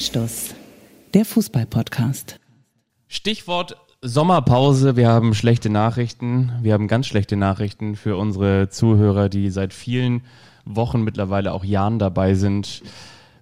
Anstoß, der Fußball-Podcast. Stichwort Sommerpause. Wir haben schlechte Nachrichten. Wir haben ganz schlechte Nachrichten für unsere Zuhörer, die seit vielen Wochen, mittlerweile auch Jahren dabei sind.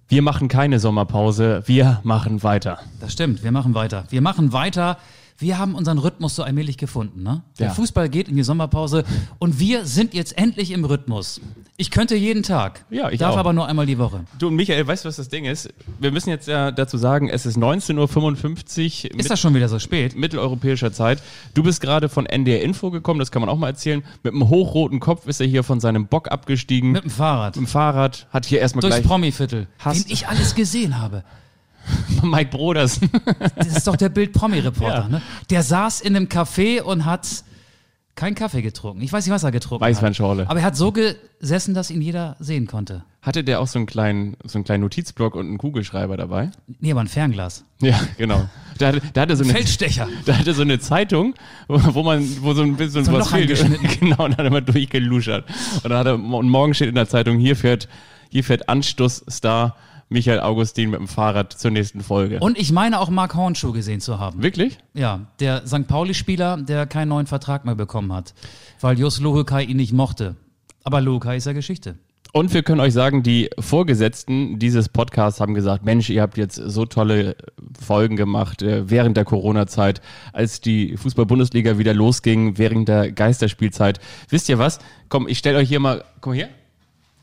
Wir machen keine Sommerpause. Wir machen weiter. Das stimmt, wir machen weiter. Wir machen weiter wir haben unseren Rhythmus so allmählich gefunden. Ne? Der Ja. Fußball geht in die Sommerpause und wir sind jetzt endlich im Rhythmus. Ich könnte jeden Tag, Ja, ich darf auch. aber nur einmal die Woche. Du und Michael, weißt du, was das Ding ist? Wir müssen jetzt ja dazu sagen, es ist 19.55 Uhr Ist das schon wieder so spät? mitteleuropäischer Zeit. Du bist gerade von NDR Info gekommen, das kann man auch mal erzählen. Mit einem hochroten Kopf ist er hier von seinem Bock abgestiegen. Mit dem Fahrrad. dem Fahrrad, hat hier erstmal Durchs gleich Promi-Viertel. Hast- Den ich alles gesehen habe. Mike Broders. Das ist doch der Bild-Promi-Reporter. Ja. Ne? Der saß in einem Café und hat keinen Kaffee getrunken. Ich weiß nicht, was er getrunken hat. Weißweinschorle. Aber er hat so gesessen, dass ihn jeder sehen konnte. Hatte der auch so einen kleinen, so einen kleinen Notizblock und einen Kugelschreiber dabei? Nee, aber ein Fernglas. Ja, genau. Da, hatte- da hatte so eine, Feldstecher. da hatte so eine Zeitung, wo man, wo so ein bisschen So ein was fehlt. Genau, und dann hat er mal durchgeluschert. Und dann hat er, und morgen steht in der Zeitung, hier fährt, hier fährt Anstoßstar Michael Augustin mit dem Fahrrad zur nächsten Folge. Und ich meine auch Mark Hornschuh gesehen zu haben. Wirklich? Ja, der St. Pauli-Spieler, der keinen neuen Vertrag mehr bekommen hat, weil Jos Luhukai ihn nicht mochte. Aber Luhukai ist ja Geschichte. Und wir können euch sagen, die Vorgesetzten dieses Podcasts haben gesagt, Mensch, ihr habt jetzt so tolle Folgen gemacht äh, während der Corona-Zeit, als die Fußball-Bundesliga wieder losging, während der Geisterspielzeit. Wisst ihr was? Komm, ich stelle euch hier mal, komm her.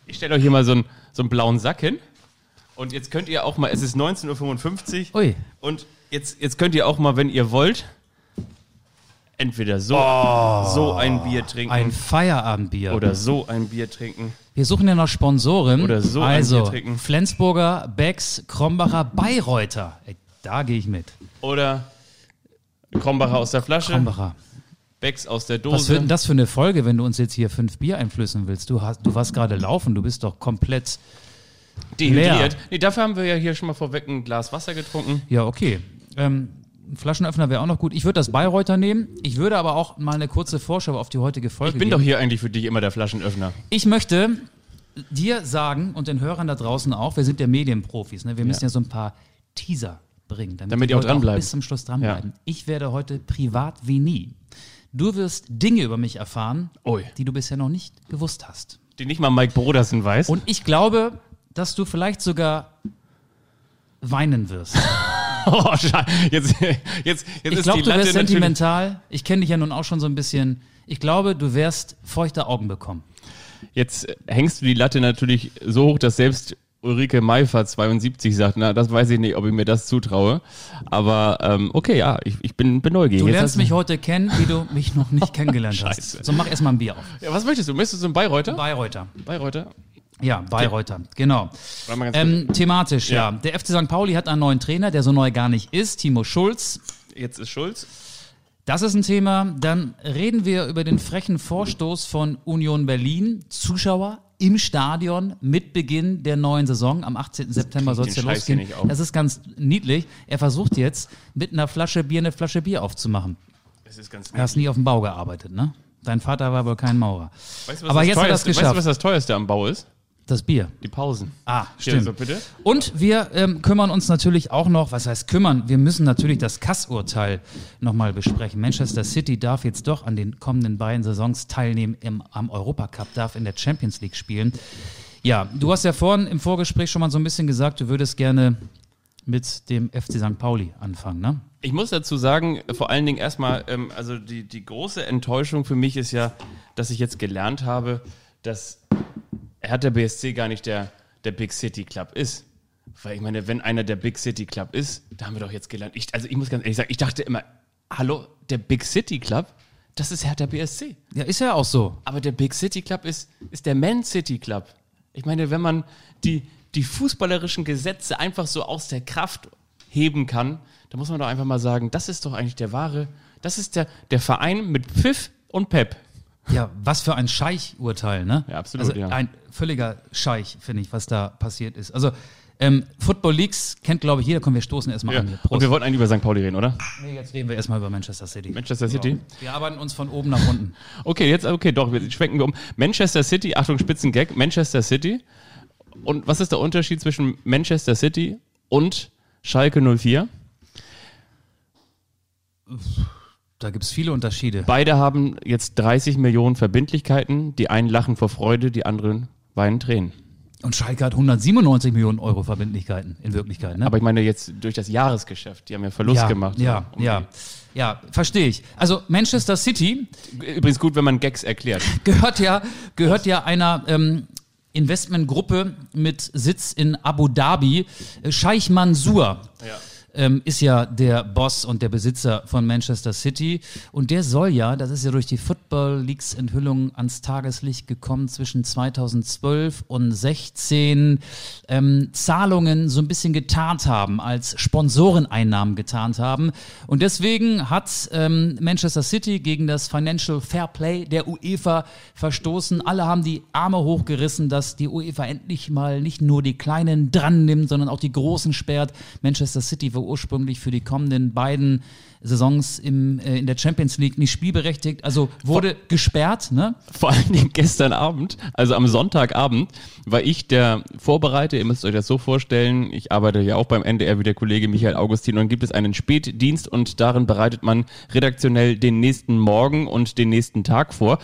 Ich stelle euch hier mal so einen, so einen blauen Sack hin. Und jetzt könnt ihr auch mal, es ist 19.55 Uhr. Ui. Und jetzt, jetzt könnt ihr auch mal, wenn ihr wollt, entweder so, so ein Bier trinken Ein Feierabendbier. oder so ein Bier trinken. Wir suchen ja noch Sponsoren. Oder so ein Also, Bier trinken. Flensburger, Becks, Krombacher, Bayreuther. Ey, da gehe ich mit. Oder Krombacher aus der Flasche, Krombacher. Becks aus der Was wird denn Dose. das für eine Folge, wenn du uns jetzt hier fünf Bier einflößen willst? Du, hast, du warst gerade laufen, du bist doch komplett. Dehydriert. leer. Nee, dafür haben wir ja hier schon mal vorweg ein Glas Wasser getrunken. Ja, okay. Ähm, ein Flaschenöffner wäre auch noch gut. Ich würde das Bayreuther nehmen. Ich würde aber auch mal eine kurze Vorschau auf die heutige Folge Ich bin geben. doch hier eigentlich für dich immer der Flaschenöffner. Ich möchte dir sagen und den Hörern da draußen auch, wir sind ja Medienprofis, ne? wir müssen ja, so ein paar Teaser bringen, damit, Damit die auch dranbleiben. bis zum Schluss dranbleiben. Ich werde heute privat wie nie. Du wirst Dinge über mich erfahren, Ui. die du bisher noch nicht gewusst hast. Die nicht mal Mike Brodersen weiß. Und ich glaube, dass du vielleicht sogar weinen wirst. oh. Jetzt, jetzt, jetzt Ich ist glaube, du natürlich- sentimental. Ich kenne dich ja nun auch schon so ein bisschen. Ich glaube, du wirst feuchte Augen bekommen. Jetzt hängst du die Latte natürlich so hoch, dass selbst Ulrike Meifer 72 sagt, na, das weiß ich nicht, ob ich mir das zutraue. Aber ähm, okay, ja, ich, ich bin, bin neugierig. Du lernst mich heute kennen, wie du mich noch nicht kennengelernt hast. So, mach erstmal ein Bier auf. Ja, was möchtest du? Möchtest du so einen Bayreuther? Bayreuther. Bayreuther? Ja, Bayreuther, genau. Ähm, thematisch, ja. Ja. Der FC St. Pauli hat einen neuen Trainer, der so neu gar nicht ist, Timo Schulz. Jetzt ist Schulz. Das ist ein Thema. Dann reden wir über den frechen Vorstoß von Union Berlin. Zuschauer im Stadion mit Beginn der neuen Saison. Am 18. September soll es ja losgehen. Das ist ganz niedlich. Er versucht jetzt mit einer Flasche Bier eine Flasche Bier aufzumachen. Das ist ganz Du hast nie auf dem Bau gearbeitet, ne? Dein Vater war wohl kein Maurer. Weißt du, was Aber das jetzt hat er das teuerste, Weißt geschafft. du, was das teuerste am Bau ist? Das Bier. Die Pausen. Ah, stimmt. bitte. Und wir ähm, kümmern uns natürlich auch noch, was heißt kümmern? Wir müssen natürlich das Kass-Urteil nochmal besprechen. Manchester City darf jetzt doch an den kommenden beiden Saisons teilnehmen im, am Europacup, darf in der Champions League spielen. Ja, du hast ja vorhin im Vorgespräch schon mal so ein bisschen gesagt, du würdest gerne mit dem FC St. Pauli anfangen, ne? Ich muss dazu sagen, vor allen Dingen erstmal, ähm, also die, die große Enttäuschung für mich ist ja, dass ich jetzt gelernt habe, dass Hertha BSC gar nicht der, der Big City Club ist. Weil ich meine, wenn einer der Big City Club ist, da haben wir doch jetzt gelernt. Ich, also ich muss ganz ehrlich sagen, ich dachte immer, hallo, der Big City Club, das ist Hertha BSC. Ja, ist ja auch so. Aber der Big City Club ist, ist der Man City Club. Ich meine, wenn man die, die fußballerischen Gesetze einfach so aus der Kraft heben kann, dann muss man doch einfach mal sagen, das ist doch eigentlich der wahre, das ist der, der Verein mit Pfiff und Pep. Ja, was für ein Scheich-Urteil, ne? Ja, absolut, Also ja. ein völliger Scheich, finde ich, was da passiert ist. Also, ähm, Football Leagues kennt, glaube ich, jeder. Komm, wir stoßen erstmal Ja. an. Hier. Und wir wollten eigentlich über St. Pauli reden, oder? Nee, jetzt reden wir erstmal über Manchester City. Manchester City. Wir arbeiten uns von oben nach unten. Okay, jetzt, okay, doch, jetzt schwenken wir um. Manchester City, Achtung, Spitzengag, Manchester City. Und was ist der Unterschied zwischen Manchester City und Schalke 04. Da gibt es viele Unterschiede. Beide haben jetzt 30 Millionen Verbindlichkeiten. Die einen lachen vor Freude, die anderen weinen Tränen. Und Schalke hat 197 Millionen Euro Verbindlichkeiten in Wirklichkeit. Ne? Aber ich meine jetzt durch das Jahresgeschäft. Die haben ja Verlust ja, gemacht. Ja, um ja. Ja, verstehe ich. Also Manchester City Übrigens gut, wenn man Gags erklärt. gehört ja, gehört ja einer ähm, Investmentgruppe mit Sitz in Abu Dhabi. Äh, Scheich Mansour ähm, ist ja der Boss und der Besitzer von Manchester City. Und der soll ja, das ist ja durch die Football Leagues Enthüllung ans Tageslicht gekommen, zwischen 2012 und 16 ähm, Zahlungen so ein bisschen getarnt haben, als Sponsoreneinnahmen getarnt haben. Und deswegen hat ähm, Manchester City gegen das Financial Fair Play der UEFA verstoßen. Alle haben die Arme hochgerissen, dass die UEFA endlich mal nicht nur die Kleinen dran nimmt, sondern auch die Großen sperrt. Manchester City war ursprünglich für die kommenden beiden Saisons im, äh, in der Champions League nicht spielberechtigt, also wurde gesperrt. Ne? Vor allen Dingen gestern Abend, also am Sonntagabend, war ich der Vorbereiter. Ihr müsst euch das so vorstellen. Ich arbeite ja auch beim NDR wie der Kollege Michael Augustin und dann gibt es einen Spätdienst und darin bereitet man redaktionell den nächsten Morgen und den nächsten Tag vor.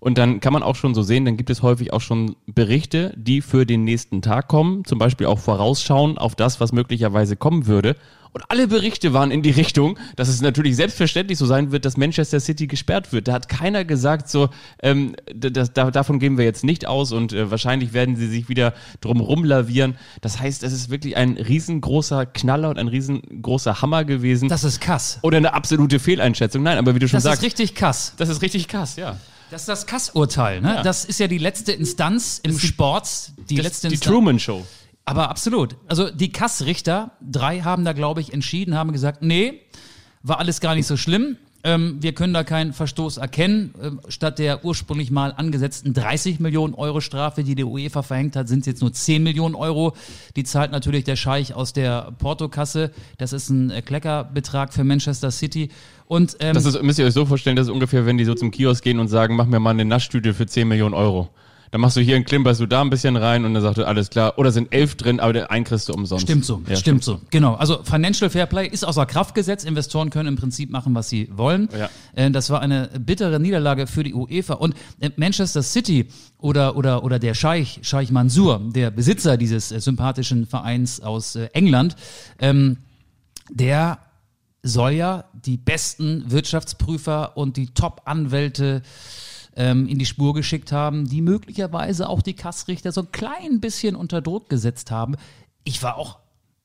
Und dann kann man auch schon so sehen, dann gibt es häufig auch schon Berichte, die für den nächsten Tag kommen, zum Beispiel auch vorausschauen auf das, was möglicherweise kommen würde. Und alle Berichte waren in die Richtung, dass es natürlich selbstverständlich so sein wird, dass Manchester City gesperrt wird. Da hat keiner gesagt, so, ähm, das, da, davon gehen wir jetzt nicht aus und äh, wahrscheinlich werden sie sich wieder drum rumlavieren. Das heißt, es ist wirklich ein riesengroßer Knaller und ein riesengroßer Hammer gewesen. Das ist Kass. Oder eine absolute Fehleinschätzung. Nein, aber wie du schon Das sagst, ist richtig Kass. das ist richtig krass, ja. Das ist das Kass-Urteil. Ne? Ja. Das ist ja die letzte Instanz im Sport. Die Das, letzte die Instanz. Truman Show. Aber absolut. Also die Kassrichter, drei haben da, glaube ich, entschieden, haben gesagt, nee, war alles gar nicht so schlimm. Ähm, wir können da keinen Verstoß erkennen. Ähm, statt der ursprünglich mal angesetzten 30 Millionen Euro Strafe, die die UEFA verhängt hat, sind es jetzt nur 10 Millionen Euro. Die zahlt natürlich der Scheich aus der Portokasse. Das ist ein äh, Kleckerbetrag für Manchester City. Und ähm, Das ist, müsst ihr euch so vorstellen, das ist ungefähr, wenn die so zum Kiosk gehen und sagen, mach mir mal eine Naschtüte für 10 Millionen Euro. Dann machst du hier einen klimperst du da ein bisschen rein und dann sagt er, alles klar. Oder sind elf drin, aber den einen kriegst du umsonst. Stimmt so, Ja, stimmt so. Genau. Also Financial Fair Play ist außer Kraft gesetzt. Investoren können im Prinzip machen, was sie wollen. Ja. Äh, Das war eine bittere Niederlage für die UEFA. Und äh, Manchester City oder, oder, oder der Scheich, Scheich Mansour, der Besitzer dieses äh, sympathischen Vereins aus äh, England, ähm, der soll ja die besten Wirtschaftsprüfer und die Top-Anwälte ähm, in die Spur geschickt haben, die möglicherweise auch die Kassrichter so ein klein bisschen unter Druck gesetzt haben. Ich war auch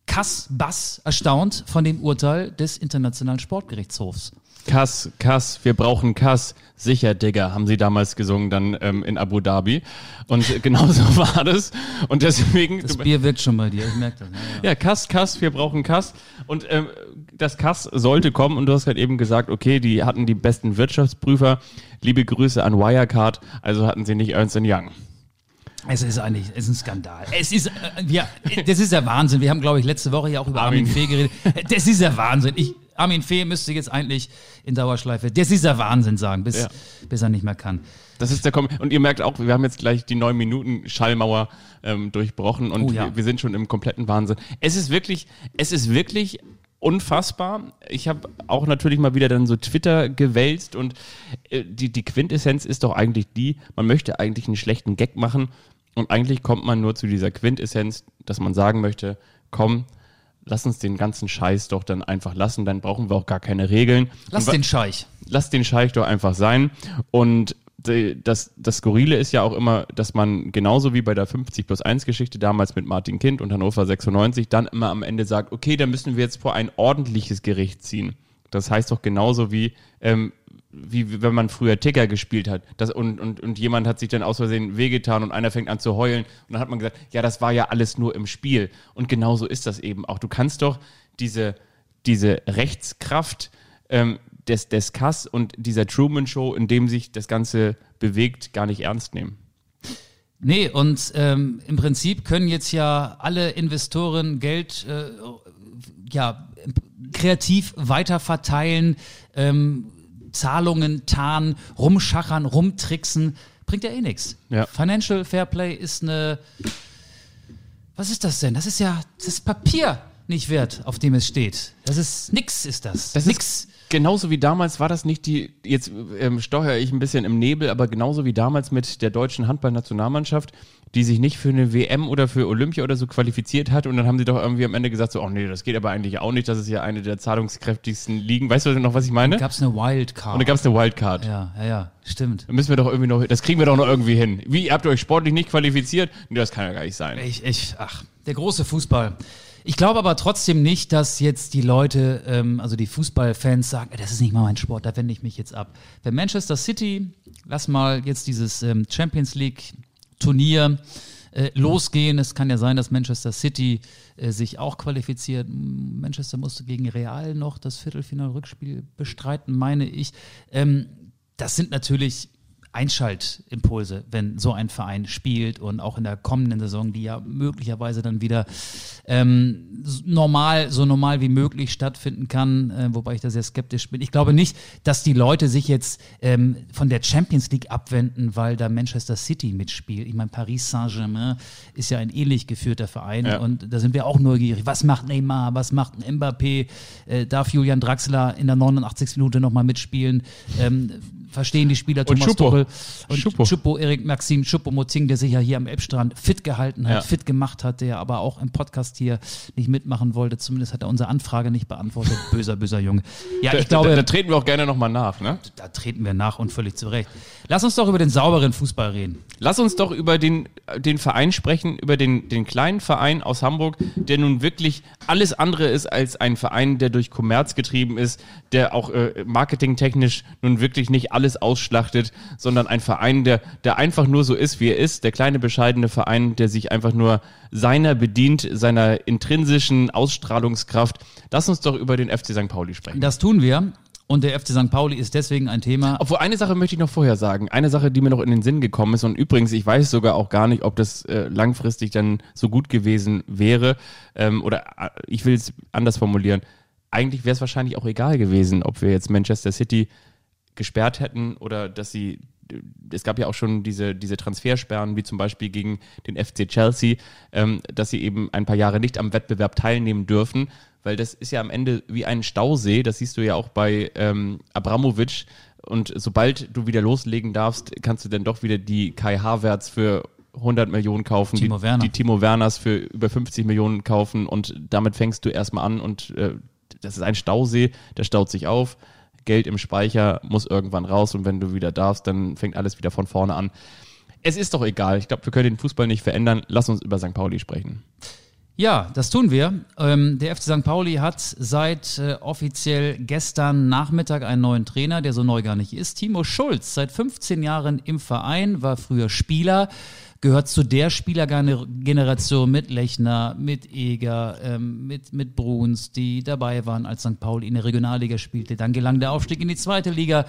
Kass, Bass erstaunt von dem Urteil des Internationalen Sportgerichtshofs. Kass, Kass, wir brauchen Kass. Sicher, Digga, haben sie damals gesungen dann ähm, in Abu Dhabi. Und genauso war das. Und deswegen. Das Bier wirkt schon bei dir, ich merke das. Ja, ja. Ja, Kass, Kass, wir brauchen Kass. Und ähm, das Kass sollte kommen. Und du hast gerade eben gesagt, okay, die hatten die besten Wirtschaftsprüfer. Liebe Grüße an Wirecard. Also hatten sie nicht Ernst Young. Es ist eigentlich, es ist ein Skandal. Es ist, äh, wir, das ist der Wahnsinn. Wir haben, glaube ich, letzte Woche ja auch über Armin, Armin. Fee geredet. Das ist der Wahnsinn. Ich, Armin Fee müsste jetzt eigentlich in Dauerschleife, das ist der Wahnsinn sagen, bis, Ja. bis er nicht mehr kann. Das ist der Kom Und ihr merkt auch, wir haben jetzt gleich die neun Minuten Schallmauer ähm, durchbrochen und Oh ja. wir, wir sind schon im kompletten Wahnsinn. Es ist wirklich, es ist wirklich unfassbar. Ich habe auch natürlich mal wieder dann so Twitter gewälzt und äh, die, die Quintessenz ist doch eigentlich die, man möchte eigentlich einen schlechten Gag machen und eigentlich kommt man nur zu dieser Quintessenz, dass man sagen möchte, komm, lass uns den ganzen Scheiß doch dann einfach lassen, dann brauchen wir auch gar keine Regeln. Lass den Scheich. lass den Scheich doch einfach sein. Und das, das Skurrile ist ja auch immer, dass man genauso wie bei der 50 plus 1 Geschichte damals mit Martin Kind und Hannover 96 dann immer am Ende sagt, okay, dann müssen wir jetzt vor ein ordentliches Gericht ziehen. Das heißt doch genauso wie, ähm, wie wenn man früher Ticker gespielt hat. Das, und, und, und jemand hat sich dann aus Versehen wehgetan und einer fängt an zu heulen. Und dann hat man gesagt, ja, das war ja alles nur im Spiel. Und genauso ist das eben auch. Du kannst doch diese, diese Rechtskraft ähm, des, des Kass und dieser Truman Show, in dem sich das Ganze bewegt, gar nicht ernst nehmen. Nee, und ähm, im Prinzip können jetzt ja alle Investoren Geld äh, ja, kreativ weiterverteilen, ähm, Zahlungen tarnen, rumschachern, rumtricksen. Bringt ja eh nichts. Ja. Financial Fair Play ist eine. Was ist das denn? Das ist ja. Das ist Papier. nicht wert, auf dem es steht. Das ist nix, ist das. Das nix. ist genauso wie damals war das nicht die, jetzt ähm, steuere ich ein bisschen im Nebel, aber genauso wie damals mit der deutschen Handballnationalmannschaft, die sich nicht für eine WM oder für Olympia oder so qualifiziert hat und dann haben sie doch irgendwie am Ende gesagt so, oh nee, das geht aber eigentlich auch nicht, das ist ja eine der zahlungskräftigsten Ligen. Weißt du noch, was ich meine? Gab es eine Wildcard. Und da gab es eine Wildcard. ja, ja, ja, stimmt. Da müssen wir doch irgendwie noch, das kriegen wir doch noch irgendwie hin. Wie, ihr habt euch sportlich nicht qualifiziert? Nee, das kann ja gar nicht sein. Ich, ich, ach, der große Fußball. Ich glaube aber trotzdem nicht, dass jetzt die Leute, ähm, also die Fußballfans sagen, "Ey, das ist nicht mal mein Sport, da wende ich mich jetzt ab. Wenn Manchester City, lass mal jetzt dieses ähm, Champions League Turnier äh, losgehen. Es kann ja sein, dass Manchester City äh, sich auch qualifiziert. Manchester musste gegen Real noch das Viertelfinal-Rückspiel bestreiten, meine ich. Ähm, das sind natürlich Einschaltimpulse, wenn so ein Verein spielt und auch in der kommenden Saison, die ja möglicherweise dann wieder ähm, normal, so normal wie möglich stattfinden kann, äh, wobei ich da sehr skeptisch bin. Ich glaube nicht, dass die Leute sich jetzt ähm, von der Champions League abwenden, weil da Manchester City mitspielt. Ich meine, Paris Saint-Germain ist ja ein ähnlich geführter Verein Ja. und da sind wir auch neugierig. Was macht Neymar? Was macht ein Mbappé? Äh, darf Julian Draxler in der 89. Minute nochmal mitspielen? Ähm, verstehen die Spieler Und Thomas Schuppo. Und Schuppo. Schuppo, Erik Maxim Schuppo-Moting, der sich ja hier am Elbstrand fit gehalten hat, Ja. fit gemacht hat, der aber auch im Podcast hier nicht mitmachen wollte. Zumindest hat er unsere Anfrage nicht beantwortet. Böser, böser Junge. Ja, Da- ich glaube, da, da treten wir auch gerne nochmal nach, ne? da treten wir nach und völlig zu Recht. Lass uns doch über den sauberen Fußball reden. Lass uns doch über den, den Verein sprechen, über den, den kleinen Verein aus Hamburg, der nun wirklich alles andere ist als ein Verein, der durch Kommerz getrieben ist, der auch äh, marketingtechnisch nun wirklich nicht alles ausschlachtet, sondern ein Verein, der, der einfach nur so ist, wie er ist, der kleine bescheidene Verein, der sich einfach nur seiner bedient, seiner intrinsischen Ausstrahlungskraft. Lass uns doch über den FC St. Pauli sprechen. Das tun wir. Und der FC St. Pauli ist deswegen ein Thema. Obwohl, eine Sache möchte ich noch vorher sagen. Eine Sache, die mir noch in den Sinn gekommen ist. Und übrigens, ich weiß sogar auch gar nicht, ob das äh, langfristig dann so gut gewesen wäre. Ähm, oder äh, ich will es anders formulieren. Eigentlich wäre es wahrscheinlich auch egal gewesen, ob wir jetzt Manchester City gesperrt hätten oder dass sie es gab ja auch schon diese, diese Transfersperren, wie zum Beispiel gegen den FC Chelsea, ähm, dass sie eben ein paar Jahre nicht am Wettbewerb teilnehmen dürfen, weil das ist ja am Ende wie ein Stausee, das siehst du ja auch bei ähm, Abramovic. Und sobald du wieder loslegen darfst, kannst du dann doch wieder die Kai Havertz für 100 Millionen kaufen, Timo die, Werner. die Timo Werners für über 50 Millionen kaufen und damit fängst du erstmal an und äh, das ist ein Stausee, der staut sich auf. Geld im Speicher muss irgendwann raus und wenn du wieder darfst, dann fängt alles wieder von vorne an. Es ist doch egal. Ich glaube, wir können den Fußball nicht verändern. Lass uns über St. Pauli sprechen. Ja, das tun wir. Ähm, der FC St. Pauli hat seit äh, offiziell gestern Nachmittag einen neuen Trainer, der so neu gar nicht ist. Timo Schulz, seit 15 Jahren im Verein, war früher Spieler, gehört zu der Spielergeneration mit Lechner, mit Eger, ähm, mit, mit Bruns, die dabei waren, als St. Pauli in der Regionalliga spielte. Dann gelang der Aufstieg in die zweite Liga.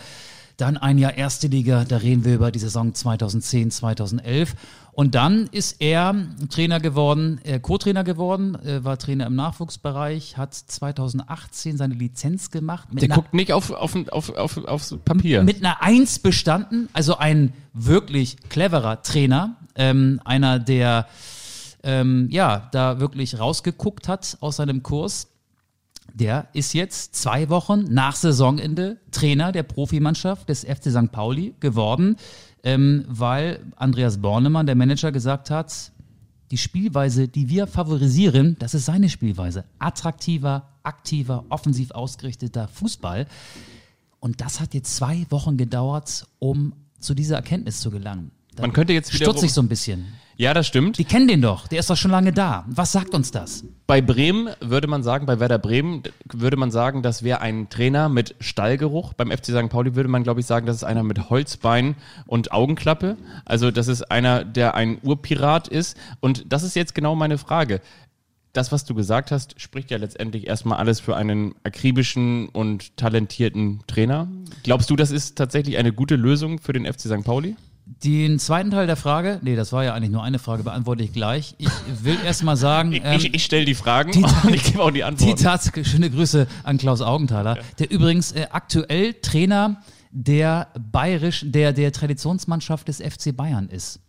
Dann ein Jahr erste Liga, da reden wir über die Saison 2010, 2011. Und dann ist er Trainer geworden, äh, Co-Trainer geworden, äh, war Trainer im Nachwuchsbereich, hat 2018 seine Lizenz gemacht. Der einer, guckt nicht auf, auf, auf, auf, aufs Papier. mit einer Eins bestanden, also ein wirklich cleverer Trainer, ähm, einer, der ähm, ja da wirklich rausgeguckt hat aus seinem Kurs. Der ist jetzt zwei Wochen nach Saisonende Trainer der Profimannschaft des FC St. Pauli geworden, ähm, weil Andreas Bornemann, der Manager, gesagt hat, die Spielweise, die wir favorisieren, das ist seine Spielweise. Attraktiver, aktiver, offensiv ausgerichteter Fußball. Und das hat jetzt zwei Wochen gedauert, um zu dieser Erkenntnis zu gelangen. Da Man könnte jetzt ich so ein bisschen. Ja, das stimmt. Die kennen den doch, der ist doch schon lange da. Was sagt uns das? Bei Bremen würde man sagen, bei Werder Bremen würde man sagen, das wäre ein Trainer mit Stallgeruch. Beim FC St. Pauli würde man, glaube ich, sagen, das ist einer mit Holzbein und Augenklappe. Also das ist einer, der ein Urpirat ist. Und das ist jetzt genau meine Frage. Das, was du gesagt hast, spricht ja letztendlich erstmal alles für einen akribischen und talentierten Trainer. Glaubst du, das ist tatsächlich eine gute Lösung für den FC St. Pauli? Den zweiten Teil der Frage, nee, das war ja eigentlich nur eine Frage, beantworte ich gleich. Ich will erst mal sagen, Ich, ähm, ich, ich stelle die Fragen die- und ich gebe auch die die Antworten. Tatsache, schöne Grüße an Klaus Augenthaler, der übrigens äh, aktuell Trainer der bayerisch, der, der Traditionsmannschaft des FC Bayern ist.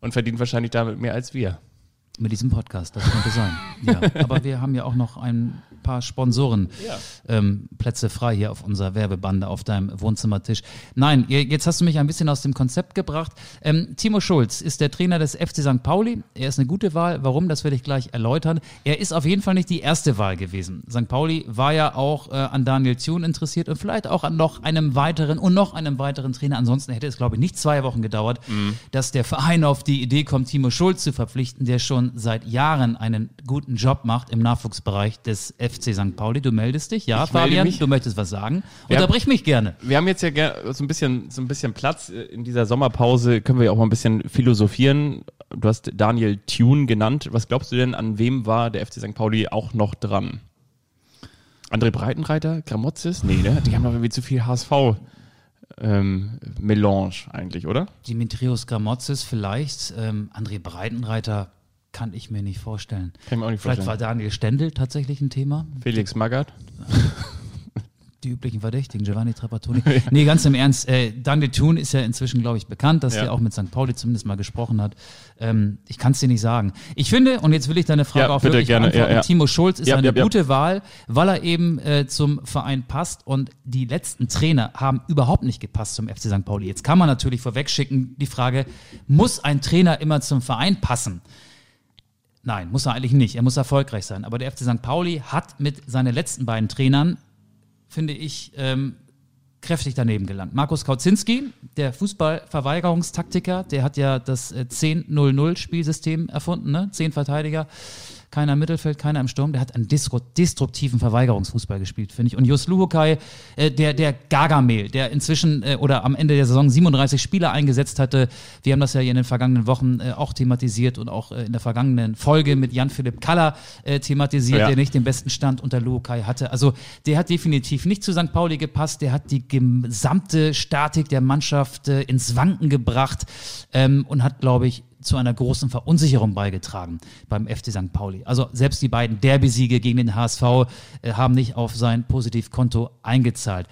und verdient wahrscheinlich damit mehr als wir. Mit diesem Podcast, das könnte sein. Ja, aber wir haben ja auch noch ein paar Sponsoren ähm, Plätze frei hier auf unserer Werbebande auf deinem Wohnzimmertisch. Nein, jetzt hast du mich ein bisschen aus dem Konzept gebracht. Ähm, Timo Schulz ist der Trainer des FC St. Pauli. Er ist eine gute Wahl. Warum, das werde ich gleich erläutern. Er ist auf jeden Fall nicht die erste Wahl gewesen. St. Pauli war ja auch äh, an Daniel Thune interessiert und vielleicht auch an noch einem weiteren und noch einem weiteren Trainer. Ansonsten hätte es, glaube ich, nicht zwei Wochen gedauert, dass der Verein auf die Idee kommt, Timo Schulz zu verpflichten, der schon seit Jahren einen guten Job macht im Nachwuchsbereich des FC St. Pauli. Du meldest dich, ja, Ich Fabian? Du möchtest was sagen? Ja. Unterbrich mich gerne. Wir haben jetzt ja so ein bisschen, so ein bisschen Platz äh, in dieser Sommerpause. Können wir ja auch mal ein bisschen philosophieren. Du hast Daniel Thune genannt. Was glaubst du denn, an wem war der FC St. Pauli auch noch dran? André Breitenreiter? Gramozis? Nee, ne? Die haben doch irgendwie zu viel HSV. Ähm, Melange eigentlich, oder? Dimitrios Gramotzis vielleicht, ähm, André Breitenreiter kann ich mir nicht vorstellen. Kann ich mir auch nicht Vielleicht war vorstellen. Daniel Stendel tatsächlich ein Thema. Felix Magath? Die üblichen Verdächtigen, Giovanni Trapattoni. nee, ganz im Ernst, äh, Daniel Thune ist ja inzwischen, glaube ich, bekannt, dass Ja. er auch mit St. Pauli zumindest mal gesprochen hat. Ähm, ich kann es dir nicht sagen. Ich finde, und jetzt will ich deine Frage Ja, auch bitte, wirklich gerne. beantworten, Ja, ja. Timo Schulz ist eine gute Wahl, weil er eben äh, zum Verein passt und die letzten Trainer haben überhaupt nicht gepasst zum FC St. Pauli. Jetzt kann man natürlich vorwegschicken die Frage, muss ein Trainer immer zum Verein passen? Nein, muss er eigentlich nicht. Er muss erfolgreich sein. Aber der FC St. Pauli hat mit seinen letzten beiden Trainern, finde ich, ähm, kräftig daneben gelangt. Markus Kauzinski, der Fußballverweigerungstaktiker, der hat ja das äh, 10-0-0-Spielsystem erfunden, ne? Zehn Verteidiger, keiner im Mittelfeld, keiner im Sturm. Der hat einen destruktiven Verweigerungsfußball gespielt, finde ich. Und Jus Luhukai, äh, der, der Gargamel, der inzwischen äh, oder am Ende der Saison 37 Spieler eingesetzt hatte. Wir haben das ja hier in den vergangenen Wochen äh, auch thematisiert und auch äh, in der vergangenen Folge mit Jan-Philipp Kaller äh, thematisiert, Ja. der nicht den besten Stand unter Luhukai hatte. Also der hat definitiv nicht zu St. Pauli gepasst. Der hat die gesamte Statik der Mannschaft äh, ins Wanken gebracht ähm, und hat, glaube ich, zu einer großen Verunsicherung beigetragen beim FC St. Pauli. Also selbst die beiden Derby-Siege gegen den HSV äh, haben nicht auf sein Positivkonto eingezahlt.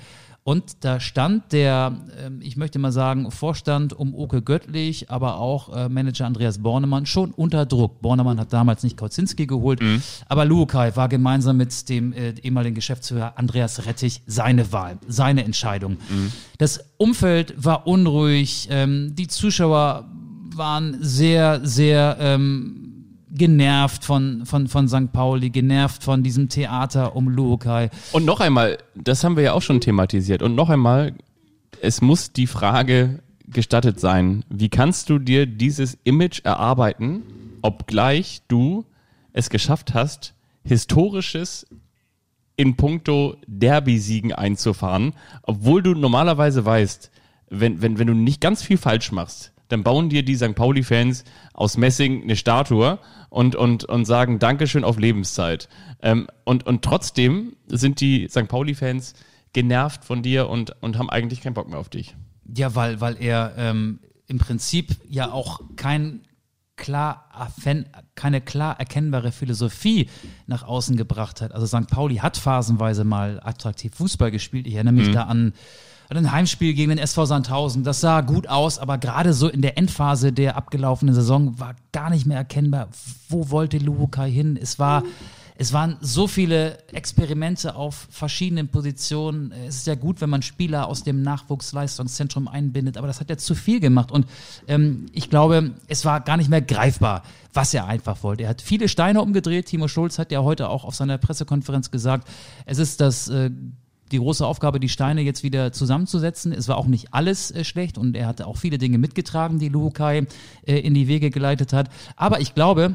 Und da stand der, ähm, ich möchte mal sagen, Vorstand um Oke Göttlich, aber auch äh, Manager Andreas Bornemann schon unter Druck. Bornemann hat damals nicht Kauzinski geholt, aber Lukai war gemeinsam mit dem äh, ehemaligen Geschäftsführer Andreas Rettich seine Wahl, seine Entscheidung. Das Umfeld war unruhig, ähm, die Zuschauer waren sehr, sehr ähm, genervt von, von, von St. Pauli, genervt von diesem Theater um Lukai. Und noch einmal, das haben wir ja auch schon thematisiert. Und noch einmal, es muss die Frage gestattet sein, wie kannst du dir dieses Image erarbeiten, obgleich du es geschafft hast, historisches in puncto Derby-Siegen einzufahren, obwohl du normalerweise weißt, wenn, wenn, wenn du nicht ganz viel falsch machst, dann bauen dir die St. Pauli-Fans aus Messing eine Statue und, und, und sagen Dankeschön auf Lebenszeit. Ähm, und, und trotzdem sind die St. Pauli-Fans genervt von dir und, und haben eigentlich keinen Bock mehr auf dich. Ja, weil, weil er ähm, im Prinzip ja auch kein klar keine klar erkennbare Philosophie nach außen gebracht hat. Also St. Pauli hat phasenweise mal attraktiv Fußball gespielt. Ich erinnere mich da an, an ein Heimspiel gegen den SV Sandhausen. Das sah gut aus, aber gerade so in der Endphase der abgelaufenen Saison war gar nicht mehr erkennbar, wo wollte Luhukai hin. Es war es waren so viele Experimente auf verschiedenen Positionen. Es ist ja gut, wenn man Spieler aus dem Nachwuchsleistungszentrum einbindet, aber das hat er zu viel gemacht. Und ähm, ich glaube, es war gar nicht mehr greifbar, was er einfach wollte. Er hat viele Steine umgedreht. Timo Schulz hat ja heute auch auf seiner Pressekonferenz gesagt, es ist das. Äh, die große Aufgabe, die Steine jetzt wieder zusammenzusetzen. Es war auch nicht alles äh, schlecht und er hatte auch viele Dinge mitgetragen, die Luhukai äh, in die Wege geleitet hat. Aber ich glaube,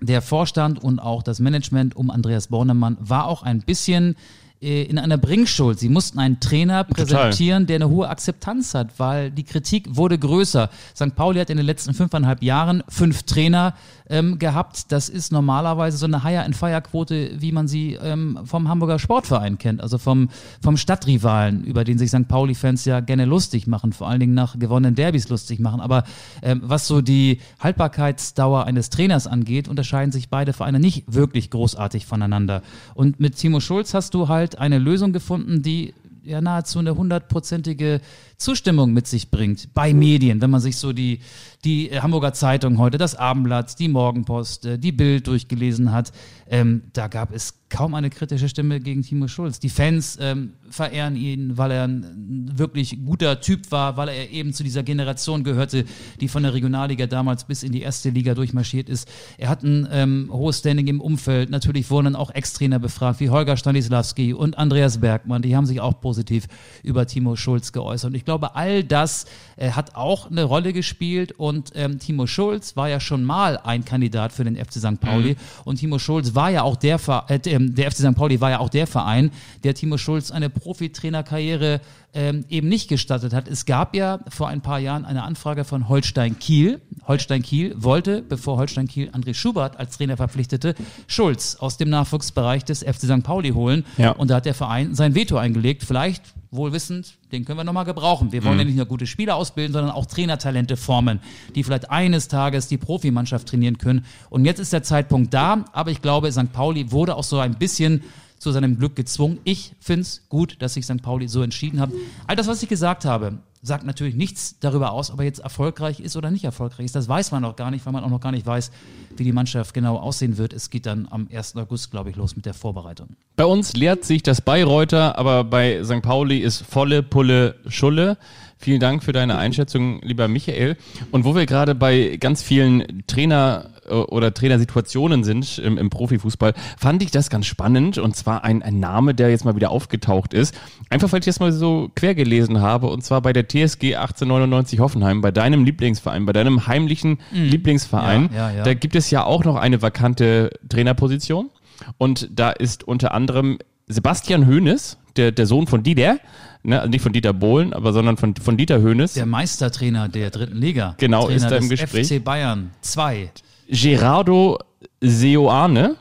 der Vorstand und auch das Management um Andreas Bornemann war auch ein bisschen äh, in einer Bringschuld. Sie mussten einen Trainer präsentieren, der eine hohe Akzeptanz hat, weil die Kritik wurde größer. St. Pauli hat in den letzten fünfeinhalb Jahren fünf Trainer ähm, gehabt. Das ist normalerweise so eine Hire-and-Fire-Quote, wie man sie ähm, vom Hamburger Sportverein kennt, also vom, vom Stadtrivalen, über den sich St. Pauli-Fans ja gerne lustig machen, vor allen Dingen nach gewonnenen Derbys lustig machen. Aber ähm, was so die Haltbarkeitsdauer eines Trainers angeht, unterscheiden sich beide Vereine nicht wirklich großartig voneinander. Und mit Timo Schulz hast du halt eine Lösung gefunden, die ja nahezu eine hundertprozentige Zustimmung mit sich bringt bei Medien, wenn man sich so die, die Hamburger Zeitung heute, das Abendblatt, die Morgenpost, äh, die Bild durchgelesen hat. Ähm, da gab es kaum eine kritische Stimme gegen Timo Schulz. Die Fans ähm, verehren ihn, weil er ein wirklich guter Typ war, weil er eben zu dieser Generation gehörte, die von der Regionalliga damals bis in die erste Liga durchmarschiert ist. Er hat ein ähm, hohes Standing im Umfeld. Natürlich wurden dann auch Ex-Trainer befragt, wie Holger Stanislawski und Andreas Bergmann. Die haben sich auch positiv über Timo Schulz geäußert. Und ich glaube, all das äh, hat auch eine Rolle gespielt. Und ähm, Timo Schulz war ja schon mal ein Kandidat für den FC St. Pauli. Mhm. Und Timo Schulz war ja auch der, äh, ähm, der FC St. Pauli war ja auch der Verein, der Timo Schulz eine Profitrainerkarriere ähm, eben nicht gestattet hat. Es gab ja vor ein paar Jahren eine Anfrage von Holstein Kiel. Holstein Kiel wollte, bevor Holstein Kiel André Schubert als Trainer verpflichtete, Schulz aus dem Nachwuchsbereich des FC St. Pauli holen. Ja. Und da hat der Verein sein Veto eingelegt. Vielleicht wohlwissend, den können wir nochmal gebrauchen. Wir wollen mhm. ja nicht nur gute Spieler ausbilden, sondern auch Trainertalente formen, die vielleicht eines Tages die Profimannschaft trainieren können. Und jetzt ist der Zeitpunkt da, aber ich glaube, St. Pauli wurde auch so ein bisschen zu seinem Glück gezwungen. Ich finde es gut, dass sich St. Pauli so entschieden hat. All das, was ich gesagt habe, sagt natürlich nichts darüber aus, ob er jetzt erfolgreich ist oder nicht erfolgreich ist. Das weiß man noch gar nicht, weil man auch noch gar nicht weiß, wie die Mannschaft genau aussehen wird. Es geht dann am 1. August, glaube ich, los mit der Vorbereitung. Bei uns lehrt sich das Bayreuther, aber bei St. Pauli ist volle Pulle Schulle. Vielen Dank für deine Einschätzung, lieber Michael. Und wo wir gerade bei ganz vielen Trainer äh, oder Trainersituationen sind im, im Profifußball, fand ich das ganz spannend. Und zwar ein, ein Name, der jetzt mal wieder aufgetaucht ist. Einfach weil ich das mal so quer gelesen habe. Und zwar bei der TSG 1899 Hoffenheim, bei deinem Lieblingsverein, bei deinem heimlichen mhm. Lieblingsverein. Ja, ja, ja. Da gibt es ja auch noch eine vakante Trainerposition. Und da ist unter anderem Sebastian Hoeneß, der, der Sohn von Dieter, ne, also nicht von Dieter Bohlen, aber sondern von, von Dieter Hoeneß. Der Meistertrainer der dritten Liga. Genau, Trainer ist da im Gespräch. FC Bayern 2. Gerardo Seoane,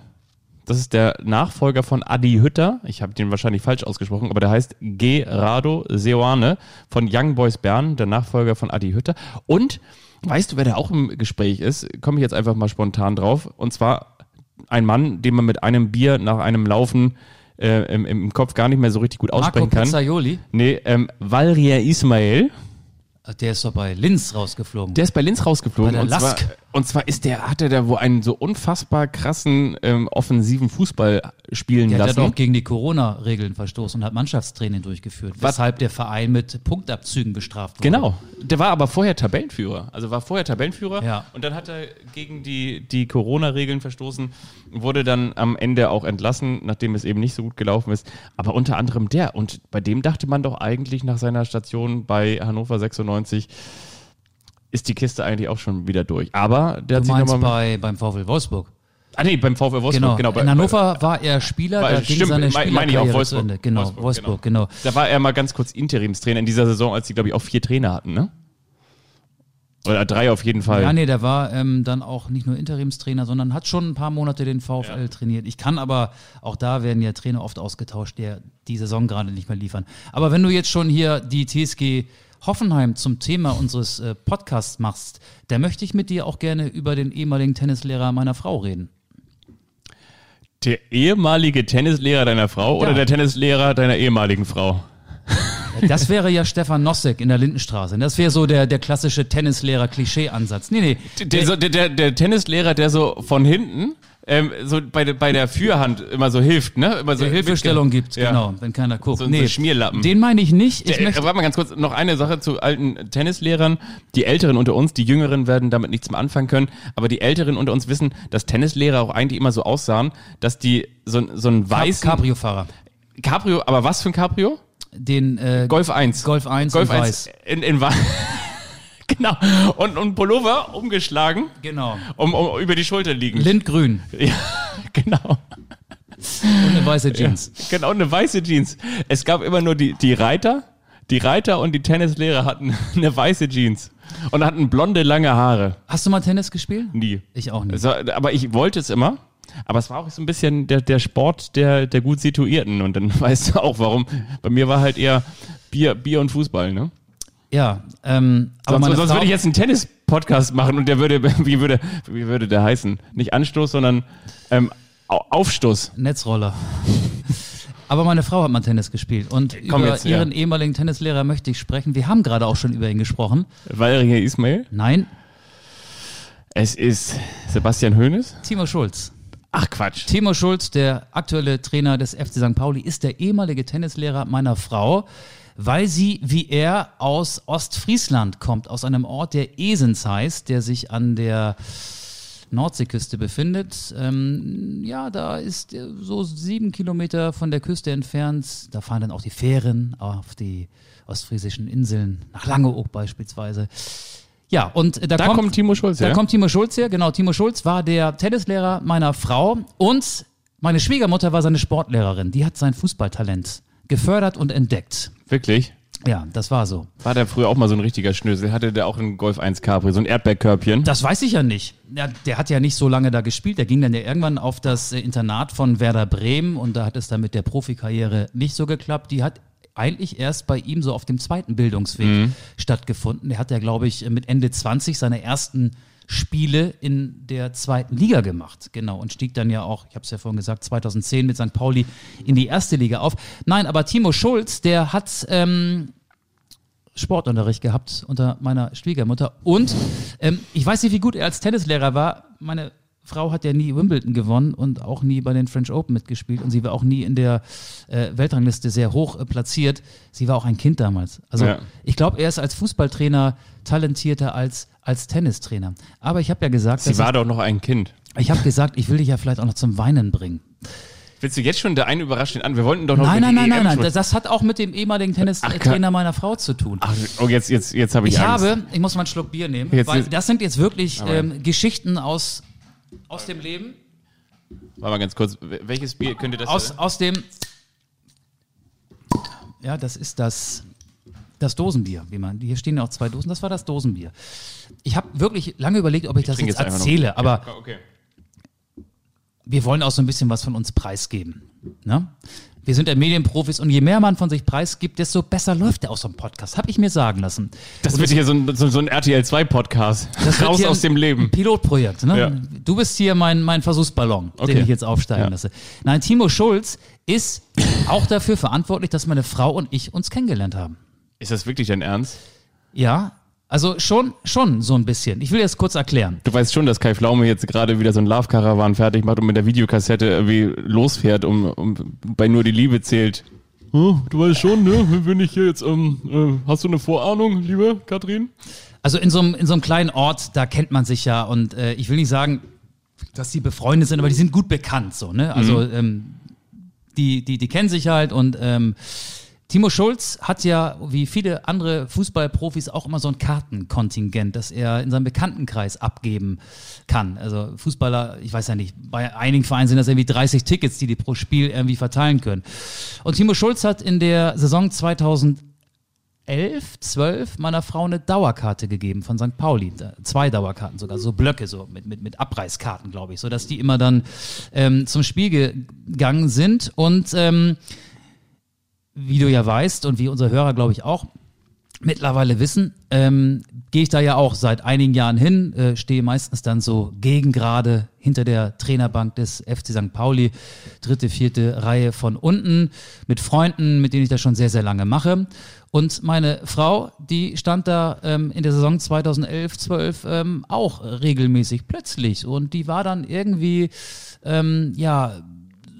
das ist der Nachfolger von Adi Hütter. Ich habe den wahrscheinlich falsch ausgesprochen, aber der heißt Gerardo Seoane von Young Boys Bern, der Nachfolger von Adi Hütter. Und weißt du, wer da auch im Gespräch ist? Komme ich jetzt einfach mal spontan drauf. Und zwar ein Mann, den man mit einem Bier nach einem Laufen äh, im, im, Kopf gar nicht mehr so richtig gut aussprechen Marco kann. Pizzaioli? Nee, ähm, Valrier Ismail. Der ist doch bei Linz rausgeflogen. Der ist bei Linz rausgeflogen. Bei der und, zwar, und zwar ist der, hat er da wo einen so unfassbar krassen ähm, offensiven Fußball spielen der lassen. Der hat auch gegen die Corona-Regeln verstoßen und hat Mannschaftstraining durchgeführt, Was? weshalb der Verein mit Punktabzügen bestraft wurde. Genau. Der war aber vorher Tabellenführer. Also war vorher Tabellenführer ja. und dann hat er gegen die, die Corona-Regeln verstoßen, wurde dann am Ende auch entlassen, nachdem es eben nicht so gut gelaufen ist. Aber unter anderem der. Und bei dem dachte man doch eigentlich nach seiner Station bei Hannover 96, 95 ist die Kiste eigentlich auch schon wieder durch. Aber der du hat sich nochmal bei beim VfL Wolfsburg. Ah nee, beim VfL Wolfsburg, genau. genau bei, In Hannover bei, war er Spieler, war, da ging seine meine ich auch Wolfsburg. Ende. Genau, Wolfsburg, Wolfsburg genau. genau. Da war er mal ganz kurz Interimstrainer in dieser Saison, als sie, glaube ich, auch vier Trainer hatten, ne? Oder drei auf jeden Fall. Ja, nee, der war ähm, dann auch nicht nur Interimstrainer, sondern hat schon ein paar Monate den VfL ja. trainiert. Ich kann aber, auch da werden ja Trainer oft ausgetauscht, der die Saison gerade nicht mehr liefern. Aber wenn du jetzt schon hier die TSG Hoffenheim zum Thema unseres äh, Podcasts machst, da möchte ich mit dir auch gerne über den ehemaligen Tennislehrer meiner Frau reden. Der ehemalige Tennislehrer deiner Frau ja. oder der Tennislehrer deiner ehemaligen Frau? Das wäre ja Stefan Nossek in der Lindenstraße. Das wäre so der, der klassische Tennislehrer-Klischee-Ansatz. Nee, nee. Der, der, der, der Tennislehrer, der so von hinten ähm, so bei, de, bei der Führhand immer so hilft, ne? Immer so Hilfestellung gibt, ja. genau, wenn keiner guckt. So, nee, so Schmierlappen. Den meine ich nicht. Ich der, möchte warte mal ganz kurz, noch eine Sache zu alten Tennislehrern. Die Älteren unter uns, die Jüngeren werden damit nichts mehr anfangen können, aber die Älteren unter uns wissen, dass Tennislehrer auch eigentlich immer so aussahen, dass die so, so ein weißen... Cabrio-Fahrer. Cabrio, aber was für ein Cabrio? Den äh, Golf 1. Golf 1 Golf in 1 weiß. In, in weiß. genau. Und, und Pullover umgeschlagen. Genau. Um, um über die Schulter liegen. Lindgrün. Ja, genau. Und eine weiße Jeans. Ja, genau, eine weiße Jeans. Es gab immer nur die, die Reiter. Die Reiter und die Tennislehrer hatten eine weiße Jeans und hatten blonde, lange Haare. Hast du mal Tennis gespielt? Nie. Ich auch nicht. Also, aber ich wollte es immer. Aber es war auch so ein bisschen der, der Sport der, der gut Situierten. Und dann weißt du auch, warum. Bei mir war halt eher Bier, Bier und Fußball, ne? Ja, ähm, aber sonst, sonst würde ich jetzt einen Tennis-Podcast machen und der würde, wie würde, wie würde der heißen? Nicht Anstoß, sondern ähm, Aufstoß. Netzroller. Aber meine Frau hat mal Tennis gespielt und Komm über jetzt, ja. ihren ehemaligen Tennislehrer möchte ich sprechen. Wir haben gerade auch schon über ihn gesprochen. Valerian Ismail. Nein, Es ist Sebastian Hoeneß. Timo Schulz. Ach Quatsch. Timo Schulz, der aktuelle Trainer des FC St. Pauli, ist der ehemalige Tennislehrer meiner Frau, weil sie wie er aus Ostfriesland kommt, aus einem Ort, der Esens heißt, der sich an der Nordseeküste befindet. Ähm, ja, da ist so sieben Kilometer von der Küste entfernt. Da fahren dann auch die Fähren auf die ostfriesischen Inseln, nach Langeoog beispielsweise. Ja, und äh, da, Da kommt Timo Schulz da her? kommt Timo Schulz her, genau. Timo Schulz war der Tennislehrer meiner Frau und meine Schwiegermutter war seine Sportlehrerin. Die hat sein Fußballtalent gefördert und entdeckt. Wirklich? Ja, das war so. War der früher auch mal so ein richtiger Schnösel? Hatte der auch einen Golf 1 Capri, so ein Erdbeerkörbchen? Das weiß ich ja nicht. Ja, der hat ja nicht so lange da gespielt. Der ging dann ja irgendwann auf das äh, Internat von Werder Bremen und da hat es dann mit der Profikarriere nicht so geklappt. Die hat eigentlich erst bei ihm so auf dem zweiten Bildungsweg stattgefunden. Der hat ja, glaube ich, mit Ende 20 seine ersten Spiele in der zweiten Liga gemacht. Genau. Und stieg dann ja auch, ich habe es ja vorhin gesagt, 2010 mit St. Pauli in die erste Liga auf. Nein, aber Timo Schulz, der hat ähm, Sportunterricht gehabt unter meiner Schwiegermutter. Und ähm, ich weiß nicht, wie gut er als Tennislehrer war. Meine Frau hat ja nie Wimbledon gewonnen und auch nie bei den French Open mitgespielt. Und sie war auch nie in der äh, Weltrangliste sehr hoch äh, platziert. Sie war auch ein Kind damals. Also Ja. ich glaube, er ist als Fußballtrainer talentierter als als Tennistrainer. Aber ich habe ja gesagt, Sie war doch noch ein Kind. ich, ich habe gesagt, ich will dich ja vielleicht auch noch zum Weinen bringen. Willst du jetzt schon der einen überraschen an? Wir wollten doch noch Nein, nein, nein, nein, nein. Das, das hat auch mit dem ehemaligen Tennistrainer meiner Frau zu tun. Ach, oh, jetzt, jetzt, jetzt habe ich, Ich Angst. habe, ich muss mal einen Schluck Bier nehmen, Jetzt- weil jetzt- das sind jetzt wirklich ähm, Geschichten aus, aus dem Leben, Warte mal ganz kurz. Welches Bier könnte das aus, sein? aus dem, ja, das ist das, das Dosenbier, wie man, hier stehen ja auch zwei Dosen, das war das Dosenbier. Ich habe wirklich lange überlegt, ob ich, das trinke jetzt jetzt erzähle, aber Okay. wir wollen auch so ein bisschen was von uns preisgeben. Ne? Wir sind ja Medienprofis und je mehr man von sich preisgibt, desto besser läuft ja auch so ein Podcast. Habe ich mir sagen lassen. Das Und wird hier so ein, so, so ein RTL 2 Podcast. Das Raus aus dem Leben. Pilotprojekt, ne? Ja. Du bist hier mein, mein Versuchsballon, Okay. den ich jetzt aufsteigen Ja. lasse. Nein, Timo Schulz ist auch dafür verantwortlich, dass meine Frau und ich uns kennengelernt haben. Ist das wirklich dein Ernst? Ja, also schon, schon so ein bisschen. Ich will jetzt kurz erklären. Du weißt schon, dass Kai Pflaume jetzt gerade wieder so ein Love-Caravan fertig macht und mit der Videokassette irgendwie losfährt, um, um bei Nur die Liebe zählt. du weißt schon, ne? Wenn ich hier jetzt, ähm, hast du eine Vorahnung, liebe Katrin? Also in so einem, in so einem kleinen Ort, da kennt man sich ja und äh, ich will nicht sagen, dass die befreundet sind, aber die sind gut bekannt, so, ne? Also ähm, die, die, die kennen sich halt und ähm, Timo Schulz hat ja, wie viele andere Fußballprofis, auch immer so ein Kartenkontingent, das er in seinem Bekanntenkreis abgeben kann. Also Fußballer, ich weiß ja nicht, bei einigen Vereinen sind das irgendwie 30 Tickets, die die pro Spiel irgendwie verteilen können. Und Timo Schulz hat in der Saison 2011, 12 meiner Frau eine Dauerkarte gegeben von St. Pauli. Zwei Dauerkarten sogar, so Blöcke, so mit, mit, mit Abreißkarten, glaube ich, sodass die immer dann ähm, zum Spiel gegangen sind. Und ähm, wie du ja weißt und wie unsere Hörer, glaube ich, auch mittlerweile wissen, ähm, gehe ich da ja auch seit einigen Jahren hin, äh, stehe meistens dann so gegen gerade hinter der Trainerbank des FC St. Pauli, dritte, vierte Reihe von unten, mit Freunden, mit denen ich das schon sehr, sehr lange mache. Und meine Frau, die stand da ähm, in der Saison 2011, 12 ähm, auch regelmäßig plötzlich. Und die war dann irgendwie, ähm, ja,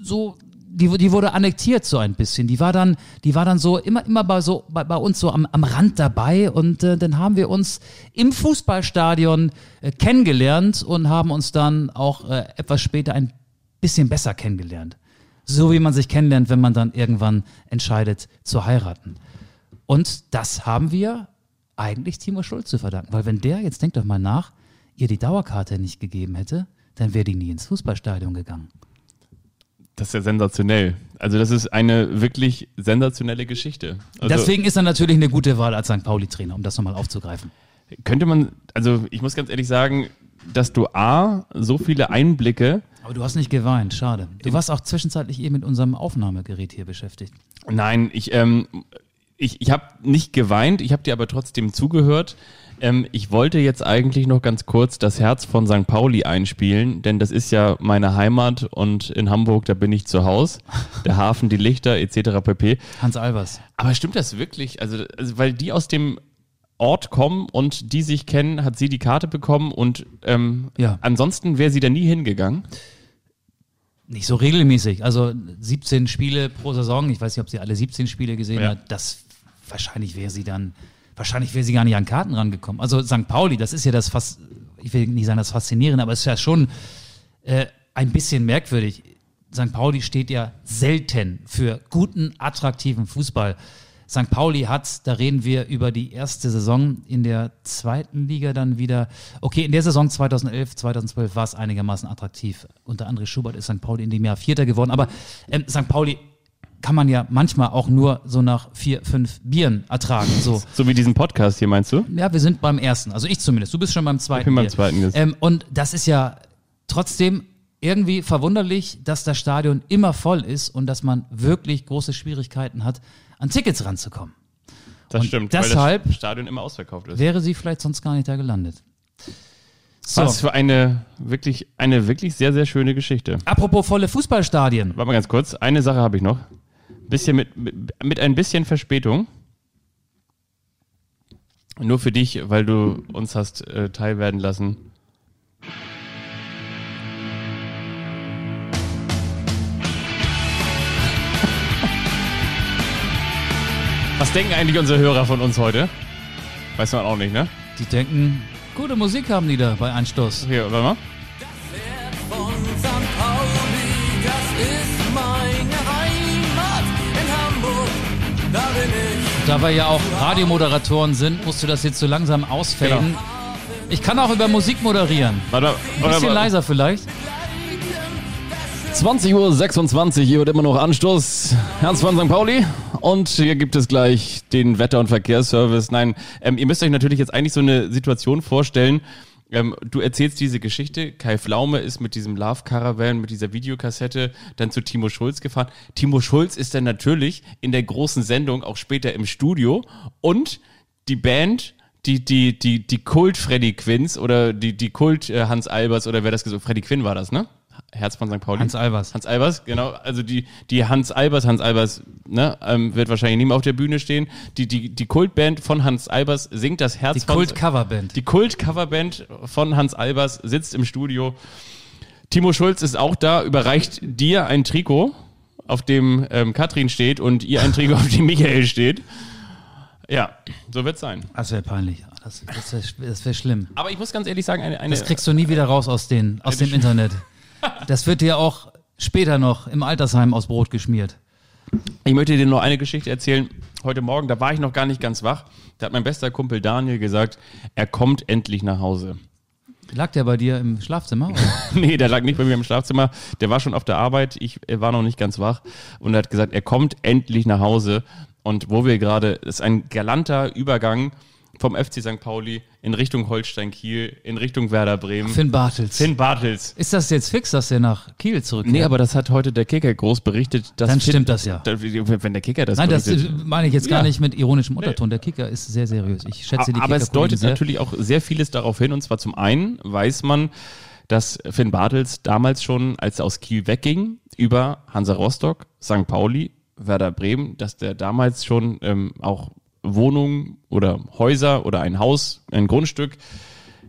so die, die wurde annektiert so ein bisschen. Die war dann, die war dann so immer, immer bei so bei, bei uns so am, am Rand dabei und äh, dann haben wir uns im Fußballstadion äh, kennengelernt und haben uns dann auch äh, etwas später ein bisschen besser kennengelernt. So wie man sich kennenlernt, wenn man dann irgendwann entscheidet zu heiraten. Und das haben wir eigentlich Timo Schulz zu verdanken, weil wenn der, jetzt denkt doch mal nach, ihr die Dauerkarte nicht gegeben hätte, dann wäre die nie ins Fußballstadion gegangen. Das ist ja sensationell. Also das ist eine wirklich sensationelle Geschichte. Also Deswegen ist er natürlich eine gute Wahl als St. Pauli-Trainer, um das nochmal aufzugreifen. könnte man, also ich muss ganz ehrlich sagen, dass du A, so viele Einblicke, Aber du hast nicht geweint, schade. Du warst auch zwischenzeitlich eben mit unserem Aufnahmegerät hier beschäftigt. nein, ich, ähm, ich, ich habe nicht geweint, ich habe dir aber trotzdem zugehört. Ähm, ich wollte jetzt eigentlich noch ganz kurz das Herz von St. Pauli einspielen, denn das ist ja meine Heimat und in Hamburg, da bin ich zu Hause. Der Hafen, die Lichter etc. pp. Hans Albers. Aber stimmt das wirklich? Also, also weil die aus dem Ort kommen und die sich kennen, hat sie die Karte bekommen und ähm, Ja. ansonsten wäre sie da nie hingegangen. Nicht so regelmäßig. Also 17 Spiele pro Saison. Ich weiß nicht, ob sie alle 17 Spiele gesehen Ja. hat. Das wahrscheinlich wäre sie dann, wahrscheinlich wäre sie gar nicht an Karten rangekommen. Also St. Pauli, das ist ja das fast, ich will nicht sagen das Faszinierende, aber es ist ja schon äh, ein bisschen merkwürdig. St. Pauli steht ja selten für guten, attraktiven Fußball. St. Pauli hat, da reden wir über die erste Saison in der zweiten Liga dann wieder. Okay, in der Saison 2011, 2012 war es einigermaßen attraktiv. Unter André Schubert ist St. Pauli in dem Jahr Vierter geworden. Aber ähm, St. Pauli kann man ja manchmal auch nur so nach vier, fünf Bieren ertragen. So. So wie diesen Podcast hier, meinst du? Ja, wir sind beim ersten. Also ich zumindest. Du bist schon beim zweiten. Ich bin beim Bier. zweiten jetzt. Ähm, und das ist ja trotzdem irgendwie verwunderlich, dass das Stadion immer voll ist und dass man wirklich große Schwierigkeiten hat, an Tickets ranzukommen. Das Und stimmt, deshalb- weil das Stadion immer ausverkauft ist. Wäre sie vielleicht sonst gar nicht da gelandet. So, Was für eine wirklich, eine wirklich sehr, sehr schöne Geschichte. apropos volle Fußballstadien. Warte mal ganz kurz, eine Sache habe ich noch. Bisschen mit, mit, mit ein bisschen Verspätung. Nur für dich, weil du uns hast äh, teilwerden lassen. Was denken eigentlich unsere Hörer von uns heute? Weiß man auch nicht, ne? Die denken, gute Musik haben die da bei Einstoß. Hier, warte mal. Da bin ich. Da wir ja auch Radiomoderatoren sind, musst du das jetzt so langsam ausfaden. Genau. Ich kann auch über Musik moderieren. Warte, mal, Ein warte, bisschen leiser vielleicht. 20 Uhr 26, hier wird immer noch Anstoß. Herz von St. Pauli. Und hier gibt es gleich den Wetter- und Verkehrsservice. Nein, ähm, ihr müsst euch natürlich jetzt eigentlich so eine Situation vorstellen. Ähm, du erzählst diese Geschichte. Kai Flaume ist mit diesem Love Caravan, mit dieser Videokassette dann zu Timo Schulz gefahren. Timo Schulz ist dann natürlich in der großen Sendung auch später im Studio und die Band die, die, die, die Kult Freddy Quins oder die, die Kult äh, Hans Albers oder wer das gesagt Freddy Quinn war das, ne? Herz von St. Pauli. Hans Albers. Hans Albers, genau. Also die, die Hans Albers, Hans Albers, ne, ähm, wird wahrscheinlich nicht mehr auf der Bühne stehen. Die, die, die Kultband von Hans Albers singt das Herz Die von Kult-Coverband. die Kult-Coverband von Hans Albers sitzt im Studio. Timo Schulz ist auch da, überreicht dir ein Trikot, auf dem ähm, Katrin steht und ihr ein Trikot, auf dem Michael steht. Ja, so wird's sein. Das wäre peinlich. Das, das wäre wär schlimm. Aber ich muss ganz ehrlich sagen, eine, eine Das kriegst du nie wieder raus aus, den, aus dem Internet. Das wird dir auch später noch im Altersheim aus Brot geschmiert. Ich möchte dir noch eine Geschichte erzählen. Heute Morgen, da war ich noch gar nicht ganz wach. Da hat mein bester Kumpel Daniel gesagt, er kommt endlich nach Hause. Lag der bei dir im Schlafzimmer? Nee, der lag nicht bei mir im Schlafzimmer. Der war schon auf der Arbeit. Ich war noch nicht ganz wach. Und er hat gesagt, er kommt endlich nach Hause. Und wo wir gerade, das ist ein galanter Übergang vom FC St. Pauli in Richtung Holstein Kiel, in Richtung Werder Bremen. Finn Bartels. Finn Bartels. Ist das jetzt fix, dass der nach Kiel zurückkehrt? Nee, aber das hat heute der Kicker groß berichtet. Dass Dann Finn- stimmt das ja. Wenn der Kicker das Nein, das berichtet. äh, meine ich jetzt gar Ja. nicht mit ironischem Unterton. Der Kicker ist sehr seriös. Ich schätze die Aber es deutet sehr. natürlich auch sehr vieles darauf hin. Und zwar zum einen weiß man, dass Finn Bartels damals schon, als er aus Kiel wegging, über Hansa Rostock, St. Pauli, Werder Bremen, dass der damals schon ähm, auch Wohnungen oder Häuser oder ein Haus, ein Grundstück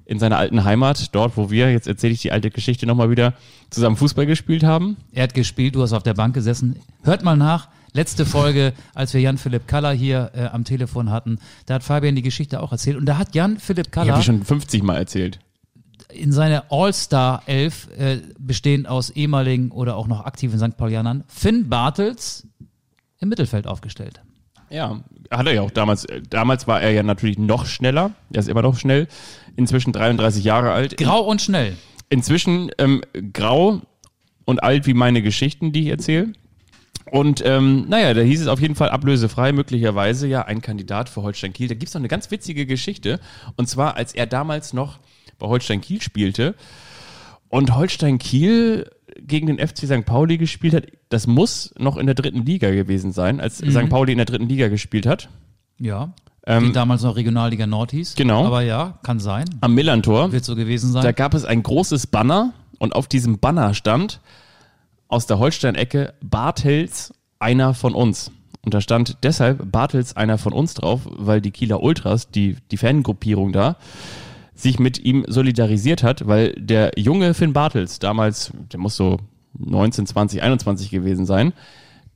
in seiner alten Heimat, dort wo wir, jetzt erzähle ich die alte Geschichte nochmal wieder, zusammen Fußball gespielt haben. Er hat gespielt, du hast auf der Bank gesessen. Hört mal nach. Letzte Folge, als wir Jan-Philipp Kaller hier äh, am Telefon hatten, da hat Fabian die Geschichte auch erzählt. Und da hat Jan-Philipp Ich Kaller habe die schon 50 Mal erzählt. in seiner All-Star-Elf, äh, bestehend aus ehemaligen oder auch noch aktiven St. Paulianern, Finn Bartels im Mittelfeld aufgestellt. Ja, hat er ja auch damals. äh, Damals war er ja natürlich noch schneller. Er ist immer noch schnell. Inzwischen 33 Jahre alt. Grau und schnell. Inzwischen ähm, grau und alt wie meine Geschichten, die ich erzähle. Und ähm, naja, da hieß es auf jeden Fall ablösefrei, möglicherweise ja ein Kandidat für Holstein Kiel. Da gibt's noch eine ganz witzige Geschichte. Und zwar, als er damals noch bei Holstein Kiel spielte und Holstein Kiel gegen den FC St. Pauli gespielt hat, das muss noch in der dritten Liga gewesen sein, als St. Pauli in der dritten Liga gespielt hat. Ja. Ähm, die damals noch Regionalliga Nord hieß. Genau. Aber ja, kann sein. am Millantor. Wird so gewesen sein. Da gab es ein großes Banner und auf diesem Banner stand aus der Holstein-Ecke Bartels einer von uns. Und da stand deshalb Bartels einer von uns drauf, weil die Kieler Ultras, die, die Fangruppierung da, sich mit ihm solidarisiert hat, weil der junge Finn Bartels, damals, der muss so 19, 20, 21 gewesen sein,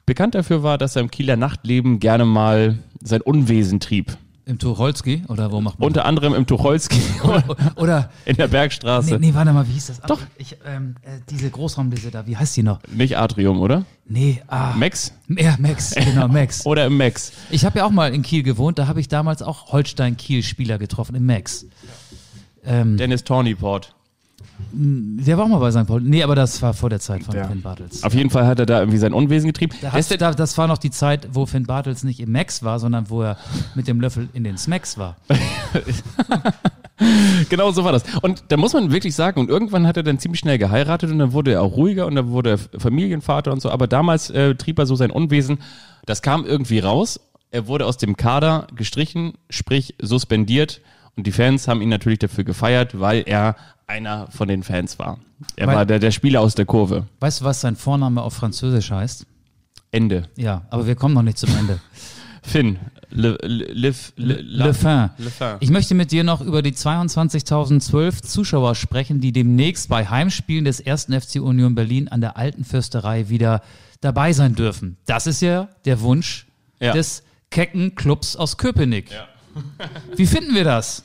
bekannt dafür war, dass er im Kieler Nachtleben gerne mal sein Unwesen trieb. Im Tucholsky oder wo macht man Unter anderem im Tucholsky Oder, in der Bergstraße. nee, nee, warte mal, wie hieß das? Doch. Ich, ähm, äh, diese Großraumliste da, wie heißt die noch? Nicht Atrium, oder? Nee, ah. Max? Ja, Max, genau, Max. Oder im Max? Ich habe ja auch mal in Kiel gewohnt, da habe ich damals auch Holstein-Kiel-Spieler getroffen, im Max. Ähm, Dennis Tornyport. der war auch mal bei St. Paul. Nee, aber das war vor der Zeit von Ja. Finn Bartels. Auf jeden Fall hat er da irgendwie sein Unwesen getrieben. Da hat, da, das war noch die Zeit, wo Finn Bartels nicht im Max war, sondern wo er mit dem Löffel in den Smacks war. genau so war das. Und da muss man wirklich sagen, und irgendwann hat er dann ziemlich schnell geheiratet und dann wurde er auch ruhiger und dann wurde er Familienvater und so. Aber damals äh, trieb er so sein Unwesen. Das kam irgendwie raus. Er wurde aus dem Kader gestrichen, sprich suspendiert. Und die Fans haben ihn natürlich dafür gefeiert, weil er einer von den Fans war. Er Weil- war der, der Spieler aus der Kurve. Weißt du, was sein Vorname auf Französisch heißt? Ende. Ja, aber wir kommen noch nicht zum Ende. Finn. Le, le, le, le, Le Fin. Le Fin. Ich möchte mit dir noch über die 22.012 Zuschauer sprechen, die demnächst bei Heimspielen des 1. FC Union Berlin an der Alten Fürsterei wieder dabei sein dürfen. Das ist ja der Wunsch Ja. des kecken Clubs aus Köpenick. Wie finden wir das?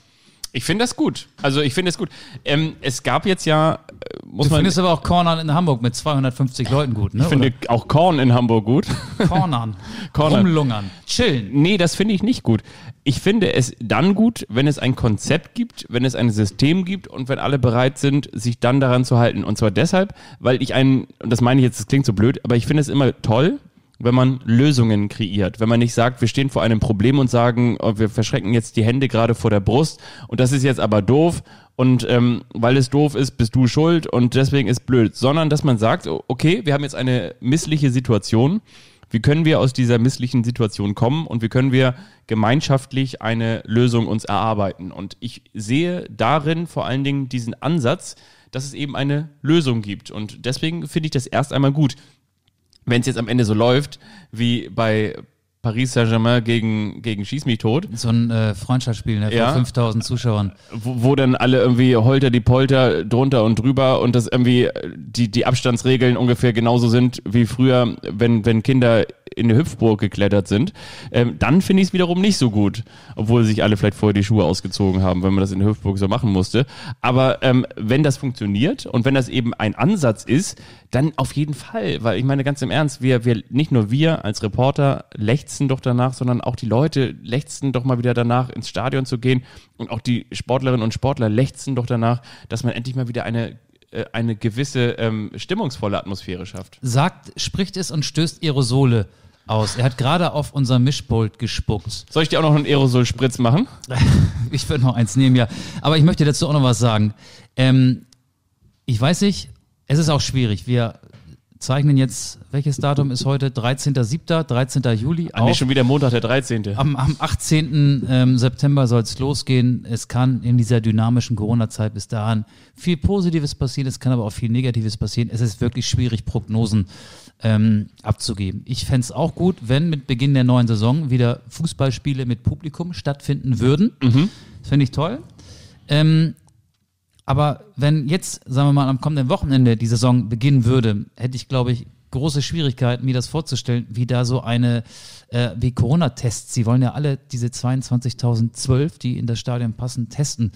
Ich finde das gut. Also ich finde es gut. Ähm, es gab jetzt ja, äh, muss Du man, findest aber auch Cornern in Hamburg mit 250 Leuten gut, ne? ich finde auch Korn in Hamburg gut. Oder Cornern, Cornern. rumlungern, chillen. Nee, das finde ich nicht gut. Ich finde es dann gut, wenn es ein Konzept gibt, wenn es ein System gibt und wenn alle bereit sind, sich dann daran zu halten. Und zwar deshalb, weil ich einen, und das meine ich jetzt, das klingt so blöd, aber ich finde es immer toll, wenn man Lösungen kreiert. Wenn man nicht sagt, wir stehen vor einem Problem und sagen, oh, wir verschrecken jetzt die Hände gerade vor der Brust und das ist jetzt aber doof und ähm, weil es doof ist, bist du schuld und deswegen ist blöd. Sondern dass man sagt, okay, wir haben jetzt eine missliche Situation wie können wir aus dieser misslichen Situation kommen und wie können wir gemeinschaftlich eine Lösung uns erarbeiten. Und ich sehe darin vor allen Dingen diesen Ansatz, dass es eben eine Lösung gibt. Und deswegen finde ich das erst einmal gut. Wenn es jetzt am Ende so läuft, wie bei Paris Saint-Germain gegen, gegen Schieß mich tot, So ein äh, Freundschaftsspiel ne, Ja. vor 5000 Zuschauern. wo, wo dann alle irgendwie holter die Polter drunter und drüber und das irgendwie äh, die, die Abstandsregeln ungefähr genauso sind wie früher, wenn, wenn Kinder in eine Hüpfburg geklettert sind, ähm, dann finde ich es wiederum nicht so gut, obwohl sich alle vielleicht vorher die Schuhe ausgezogen haben, wenn man das in der Hüpfburg so machen musste. Aber ähm, wenn das funktioniert und wenn das eben ein Ansatz ist, dann auf jeden Fall, weil ich meine ganz im Ernst, wir, wir nicht nur wir als Reporter lechzen doch danach, sondern auch die Leute lechzen doch mal wieder danach, ins Stadion zu gehen und auch die Sportlerinnen und Sportler lechzen doch danach, dass man endlich mal wieder eine eine gewisse ähm, stimmungsvolle Atmosphäre schafft. Sagt, spricht es und stößt Aerosole aus. Er hat gerade auf unser Mischpult gespuckt. Soll ich dir auch noch einen Aerosol-Spritz machen? Ich würde noch eins nehmen, ja. Aber ich möchte dazu auch noch was sagen. Ähm, ich weiß nicht, es ist auch schwierig. Wir zeichnen jetzt, welches Datum ist heute? 13.07., 13. Juli. Ah, nee, schon wieder Montag, der 13. Am, am 18. Ähm, September soll es losgehen. Es kann in dieser dynamischen Corona-Zeit bis dahin viel Positives passieren, es kann aber auch viel Negatives passieren. Es ist wirklich schwierig, Prognosen ähm, abzugeben. Ich fände es auch gut, wenn mit Beginn der neuen Saison wieder Fußballspiele mit Publikum stattfinden würden. Das finde ich toll. Ähm, aber wenn jetzt, sagen wir mal, am kommenden Wochenende die Saison beginnen würde, hätte ich, glaube ich, große Schwierigkeiten, mir das vorzustellen, wie da so eine, äh, wie Corona-Tests, sie wollen ja alle diese 22.012, die in das Stadion passen, testen.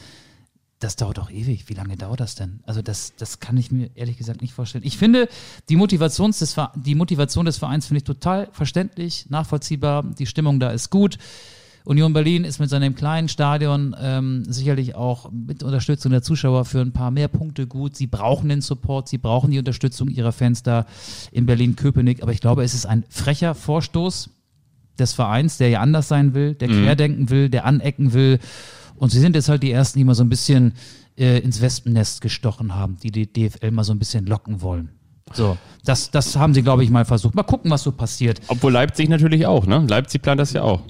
Das dauert doch ewig. Wie lange dauert das denn? Also das, das kann ich mir ehrlich gesagt nicht vorstellen. Ich finde, die, Motivations des, die Motivation des Vereins finde ich total verständlich, nachvollziehbar. Die Stimmung da ist gut. Union Berlin ist mit seinem kleinen Stadion ähm, sicherlich auch mit Unterstützung der Zuschauer für ein paar mehr Punkte gut. Sie brauchen den Support, sie brauchen die Unterstützung ihrer Fans da in Berlin-Köpenick. Aber ich glaube, es ist ein frecher Vorstoß des Vereins, der ja anders sein will, der querdenken will, der anecken will. Und sie sind jetzt halt die Ersten, die mal so ein bisschen äh, ins Wespennest gestochen haben, die die DFL mal so ein bisschen locken wollen. So, das, das haben sie, glaube ich, mal versucht. Mal gucken, was so passiert. Obwohl Leipzig natürlich auch, ne? Leipzig plant das ja auch.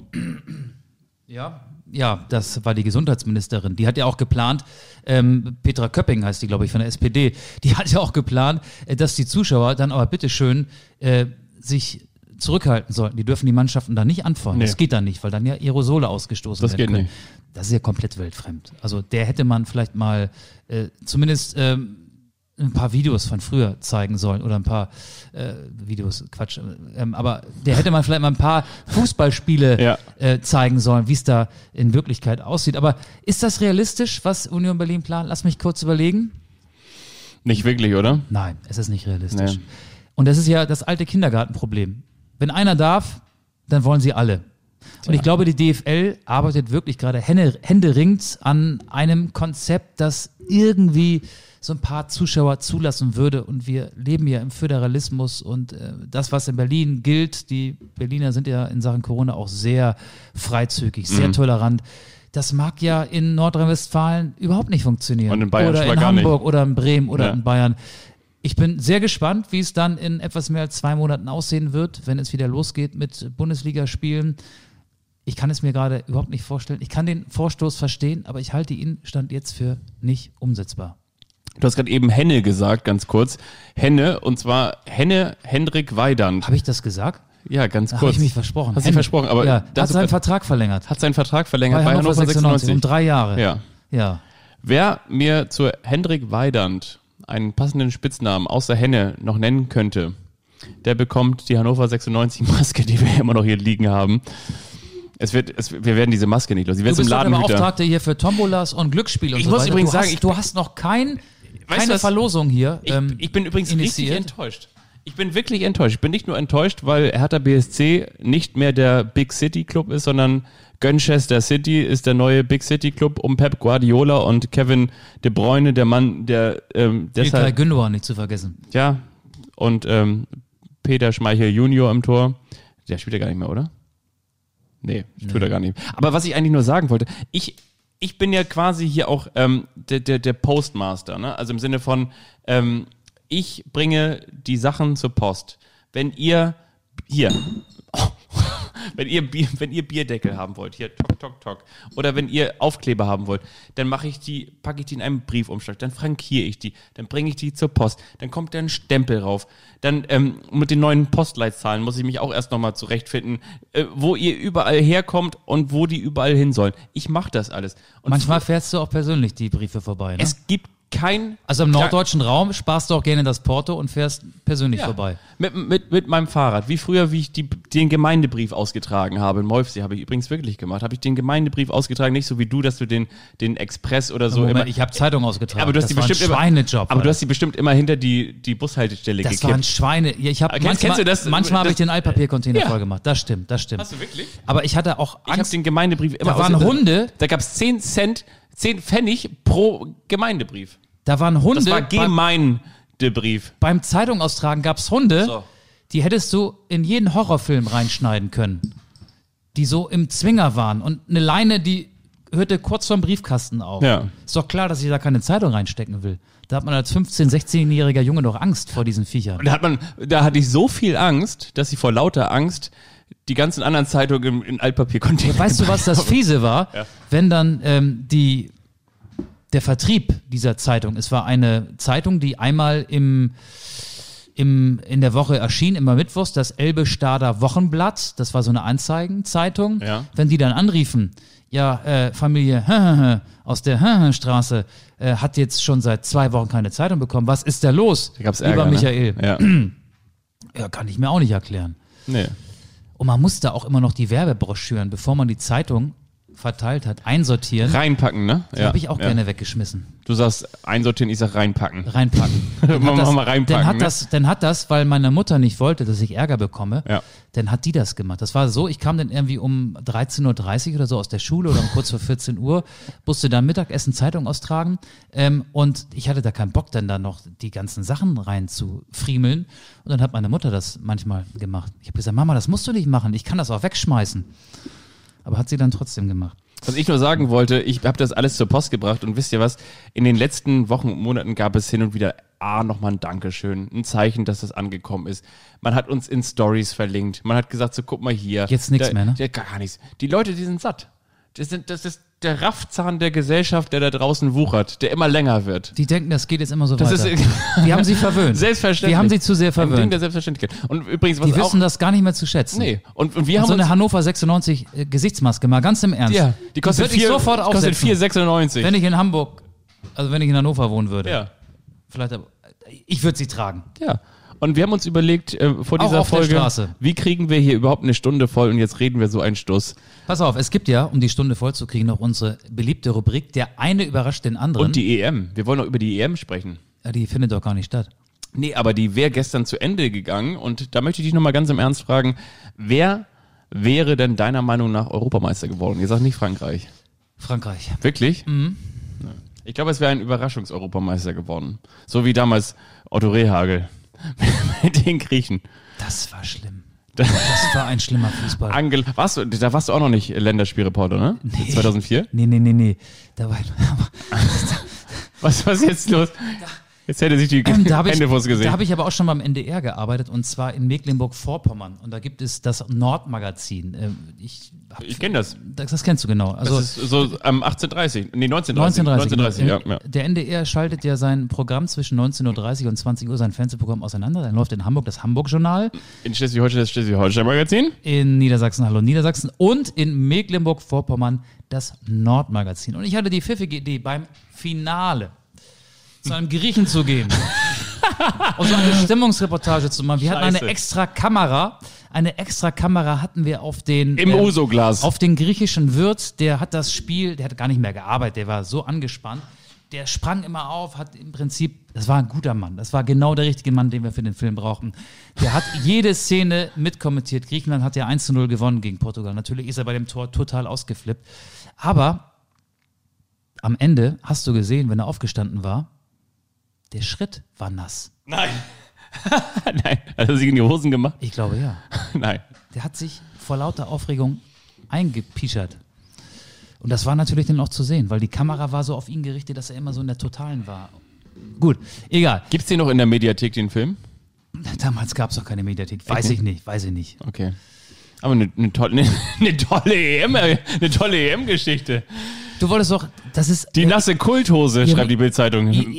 Ja, ja, das war die Gesundheitsministerin. Die hat ja auch geplant, ähm, Petra Köpping heißt die, glaube ich, von der SPD, die hat ja auch geplant, äh, dass die Zuschauer dann aber bitteschön äh, sich zurückhalten sollten. Die dürfen die Mannschaften da nicht anfeuern. Nee. Das geht dann nicht, weil dann ja Aerosole ausgestoßen Das werden geht können. nicht. Das ist ja komplett weltfremd. Also der hätte man vielleicht mal äh, zumindest ähm, ein paar Videos von früher zeigen sollen oder ein paar äh, Videos, Quatsch, ähm, aber der hätte man vielleicht mal ein paar Fußballspiele Ja. äh, zeigen sollen, wie es da in Wirklichkeit aussieht. Aber ist das realistisch, was Union Berlin plant? Lass mich kurz überlegen. Nicht wirklich, oder? Nein, es ist nicht realistisch. Nee. Und das ist ja das alte Kindergartenproblem. Wenn einer darf, dann wollen sie alle. Und ich glaube, die DFL arbeitet wirklich gerade hände- händeringend an einem Konzept, das irgendwie so ein paar Zuschauer zulassen würde. Und wir leben ja im Föderalismus und äh, das, was in Berlin gilt, die Berliner sind ja in Sachen Corona auch sehr freizügig, Mhm. sehr tolerant. Das mag ja in Nordrhein-Westfalen überhaupt nicht funktionieren. Und in Bayern oder in. Hamburg oder in Bremen oder Ja. in Bayern. Ich bin sehr gespannt, wie es dann in etwas mehr als zwei Monaten aussehen wird, wenn es wieder losgeht mit Bundesligaspielen. Ich kann es mir gerade überhaupt nicht vorstellen. Ich kann den Vorstoß verstehen, aber ich halte ihn Stand jetzt für nicht umsetzbar. Du hast gerade eben Henne gesagt, ganz kurz. Henne, und zwar Henne Hendrik Weidand. Habe ich das gesagt? Ja, ganz Da habe kurz. ich mich versprochen. Hast du versprochen, aber ja, hat seinen Vertrag verlängert. hat seinen Vertrag verlängert Bei Hannover 96 um drei Jahre. Ja. Ja. Wer mir zu Hendrik Weidand einen passenden Spitznamen außer Henne noch nennen könnte, der bekommt die Hannover 96 Maske, die wir immer noch hier liegen haben. Es wird, es, wir werden diese Maske nicht los. Sie Du wird bist im doch der. Beauftragte hier für Tombolas und Glücksspiel und Ich so muss weiter. übrigens du sagen, hast, ich du hast noch kein, du keine was? Verlosung hier. Ich, ähm, ich bin übrigens richtig initiiert. enttäuscht. Ich bin wirklich enttäuscht. Ich bin nicht nur enttäuscht, weil Hertha BSC nicht mehr der Big City Club ist, sondern Gönchester City ist der neue Big City Club um Pep Guardiola und Kevin De Bruyne, der Mann, der ähm, Ilkay deshalb Gündogan nicht zu vergessen. ja und ähm, Peter Schmeichel Junior im Tor. Der spielt ja gar nicht mehr, oder? Nee, tut er gar nicht. Aber was ich eigentlich nur sagen wollte, ich, ich bin ja quasi hier auch ähm, der, der, der Postmaster, ne? Also im Sinne von, ähm, ich bringe die Sachen zur Post. Wenn ihr hier, wenn ihr, Bier, wenn ihr Bierdeckel haben wollt, hier, tok, tok, tok, oder wenn ihr Aufkleber haben wollt, dann mache ich die, packe ich die in einen Briefumschlag, dann frankiere ich die, dann bringe ich die zur Post, dann kommt da ein Stempel rauf, dann ähm, mit den neuen Postleitzahlen muss ich mich auch erst nochmal zurechtfinden, äh, wo ihr überall herkommt und wo die überall hin sollen. Ich mache das alles. Und Manchmal fährst du auch persönlich die Briefe vorbei. Ne? es gibt kein Also im norddeutschen Raum sparst du auch gerne das Porto und fährst persönlich Ja. vorbei. Mit, mit, mit meinem Fahrrad. Wie früher, wie ich die, den Gemeindebrief ausgetragen habe. In Molfsee habe ich übrigens wirklich gemacht. Habe ich den Gemeindebrief ausgetragen, nicht so wie du, dass du den, den Express oder so Moment, immer. ich habe Zeitung ausgetragen. aber du hast das die bestimmt ein Schweinejob. Immer, aber du hast die bestimmt immer hinter die, die Bushaltestelle das war ein gekippt. Schweine. Ja, ich hab Kennst- manchmal, kennst du das? manchmal habe Das- ich den Altpapiercontainer Ja. voll gemacht. Das stimmt, das stimmt. Hast du wirklich? Aber ich hatte auch Ich habe Angst. den Gemeindebrief immer Da waren Hunde. Da gab es 10 Cent, 10 Pfennig pro Gemeindebrief. Da waren Hunde. Das war Gemeindebrief. beim Zeitung austragen gab es Hunde, So. die hättest du in jeden Horrorfilm reinschneiden können. Die so im Zwinger waren. Und eine Leine, die hörte kurz vorm Briefkasten auf. Ja. Ist doch klar, dass ich da keine Zeitung reinstecken will. Da hat man als 15-, 16-jähriger Junge doch Angst vor diesen Viechern. Und da hat man, da hatte ich so viel Angst, dass ich vor lauter Angst die ganzen anderen Zeitungen in Altpapiercontainer. Weißt du, was das Fiese war? Wenn dann ähm, die, der Vertrieb dieser Zeitung, es war eine Zeitung, die einmal im, im, in der Woche erschien, immer Mittwochs, das Elbe-Stader Wochenblatt, das war so eine Anzeigenzeitung. Ja. Wenn die dann anriefen, ja, äh, Familie aus der Straße äh, hat jetzt schon seit zwei Wochen keine Zeitung bekommen. Was ist da los? Da gab's Lieber Ärger, Michael. Ne? Ja. Ja, kann ich mir auch nicht erklären. Nee. Und man musste auch immer noch die Werbebroschüren, bevor man die Zeitung verteilt hat, einsortieren. Reinpacken, ne? Die habe ich auch gerne weggeschmissen. Du sagst einsortieren, ich sag reinpacken. Reinpacken. Dann hat wir mal reinpacken, Dann hat, ne? das, dann hat das, weil meine Mutter nicht wollte, dass ich Ärger bekomme, Ja. dann hat die das gemacht. Das war so, ich kam dann irgendwie um 13.30 Uhr oder so aus der Schule oder um kurz vor 14 Uhr, musste dann Mittagessen Zeitung austragen ähm, und ich hatte da keinen Bock, dann da noch die ganzen Sachen rein zu friemeln. Und dann hat meine Mutter das manchmal gemacht. Ich habe gesagt, Mama, das musst du nicht machen, ich kann das auch wegschmeißen. Aber hat sie dann trotzdem gemacht. Was ich nur sagen wollte, ich habe das alles zur Post gebracht und wisst ihr was? In den letzten Wochen und Monaten gab es hin und wieder ah, nochmal ein Dankeschön, ein Zeichen, dass das angekommen ist. Man hat uns in Stories verlinkt. Man hat gesagt, so guck mal hier. Jetzt nix da, mehr, ne? Ja, gar nichts. Die Leute, die sind satt. Das, sind, das ist der Raffzahn der Gesellschaft, der da draußen wuchert, der immer länger wird. Die denken, das geht jetzt immer so Das weiter. Wir haben sie verwöhnt. selbstverständlich. Wir haben sie zu sehr Ein Ding verwöhnt. der Selbstverständlichkeit. Und übrigens, was Die wissen das gar nicht mehr zu schätzen. Nee, und, und wir Und haben so eine. Hannover 96 äh, Gesichtsmaske, mal ganz im Ernst. Ja, die kostet würde ich vier- sofort kostet aufsetzen. 4,96. Wenn ich in Hamburg, also wenn ich in Hannover wohnen würde. Ja. Vielleicht, aber, ich würde sie tragen. Ja. Und wir haben uns überlegt, äh, vor Auch dieser auf der Folge, Straße. wie kriegen wir hier überhaupt eine Stunde voll und jetzt reden wir so einen Stuss. Pass auf, es gibt ja, um die Stunde voll zu kriegen, noch unsere beliebte Rubrik, der eine überrascht den anderen. Und die EM. Wir wollen noch über die EM sprechen. ja, die findet doch gar nicht statt. Nee, aber die wäre gestern zu Ende gegangen und da möchte ich dich nochmal ganz im Ernst fragen, wer wäre denn deiner Meinung nach Europameister geworden? Ihr sagt nicht Frankreich. Frankreich. Wirklich? Mhm. Ich glaube, es wäre ein Überraschungseuropameister geworden. So wie damals Otto Rehagel mit den Griechen. Das war schlimm. Das war ein schlimmer Fußball. Angel, warst du, da warst du auch noch nicht Länderspielreporter, ne? 2004? Nee, nee, nee, nee. Da war, Was, was ist jetzt los? Jetzt hätte sich die Ähm, da habe ich, Hände vors Gesicht. da hab ich aber auch schon beim NDR gearbeitet und zwar in Mecklenburg-Vorpommern. Und da gibt es das Nordmagazin. Ähm, Ich, ich kenne das. das, das kennst du genau. Also Das ist so am 1830, nee, 1930. 1930. 1930, ja, ja. Der NDR schaltet ja sein Programm zwischen 19.30 Uhr und 20 Uhr, sein Fernsehprogramm auseinander. Dann läuft in Hamburg das Hamburg-Journal, In Schleswig-Holstein das Schleswig-Holstein-Magazin. in Niedersachsen Hallo Niedersachsen und in Mecklenburg-Vorpommern das Nordmagazin. Und ich hatte die pfiffige Idee, beim Finale zu einem Griechen zu gehen und so eine Stimmungsreportage zu machen. Wir hatten eine Scheiße. extra Kamera. Eine extra Kamera hatten wir auf den Im ähm, Uso-Glas. auf den griechischen Wirt, der hat das Spiel, der hat gar nicht mehr gearbeitet, der war so angespannt. Der sprang immer auf, hat im Prinzip, das war ein guter Mann, das war genau der richtige Mann, den wir für den Film brauchen. Der hat jede Szene mitkommentiert. Griechenland hat ja 1 zu 0 gewonnen gegen Portugal. Natürlich ist er bei dem Tor total ausgeflippt. Aber am Ende hast du gesehen, wenn er aufgestanden war, der Schritt war nass. Nein. Nein. Hat er sich in die Hosen gemacht? Ich glaube ja. Nein. Der hat sich vor lauter Aufregung eingepischert. Und das war natürlich dann auch zu sehen, weil die Kamera war so auf ihn gerichtet, dass er immer so in der Totalen war. Gut, egal. Gibt's den noch in der Mediathek, den Film? Damals gab es doch keine Mediathek. Weiß ich nicht, weiß ich nicht. Okay. Aber eine, eine, tolle, eine, eine tolle EM, äh, eine tolle EM-Geschichte. Du wolltest doch, das ist. Die äh, nasse Kulthose, ihr- schreibt die Bildzeitung. Mike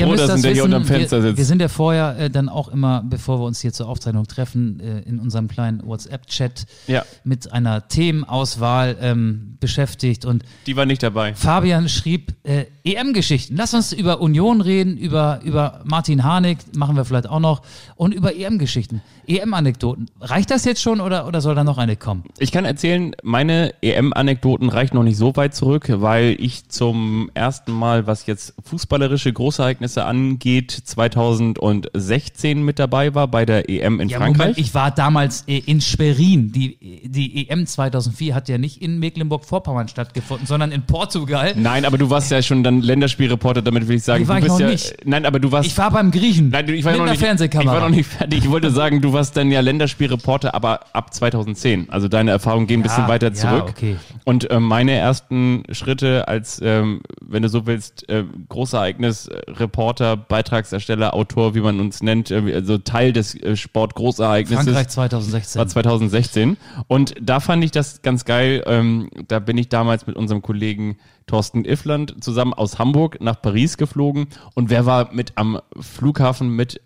ihr Brodersen, der hier unterm Fenster wir, sitzt. wir sind ja vorher äh, dann auch immer, bevor wir uns hier zur Aufzeichnung treffen, äh, in unserem kleinen WhatsApp-Chat Ja. mit einer Themenauswahl ähm, beschäftigt und die war nicht dabei. Fabian schrieb äh, EM-Geschichten. Lass uns über Union reden, über, über Martin Harnik, machen wir vielleicht auch noch, und über EM-Geschichten. EM-Anekdoten. Reicht das jetzt schon oder, oder soll da noch eine kommen? Ich kann erzählen, meine EM-Anekdoten reichen noch nicht so weit zurück, weil ich zum ersten Mal, was jetzt fußballerische Großereignisse angeht, 2016 mit dabei war bei der EM in Frankreich. Moment, ich war damals äh, in Schwerin. Die, die EM 2004 hat ja nicht in Mecklenburg-Vorpommern stattgefunden, sondern in Portugal. Nein, aber du warst ja schon dann Länderspielreporter, damit will ich sagen, Nee, war du ich bist noch ja. nicht. Nein, aber du warst. Ich war beim Griechen Nein, ich war mit noch einer nicht, Fernsehkamera. Ich war noch nicht fertig. Ich wollte sagen, du warst dann ja Länderspielreporter, aber ab 2010. Also deine Erfahrungen gehen ein bisschen weiter ja, zurück. okay. Und ähm, meine ersten Schritte als, ähm, wenn du so willst, äh, Großereignis, äh, Reporter, Beitragsersteller, Autor, wie man uns nennt, äh, also Teil des äh, Sportgroßereignisses. Frankreich 2016. War 2016. Und da fand ich das ganz geil. Ähm, da bin ich damals mit unserem Kollegen Thorsten Iffland zusammen aus Hamburg nach Paris geflogen. Und wer war mit am Flughafen mit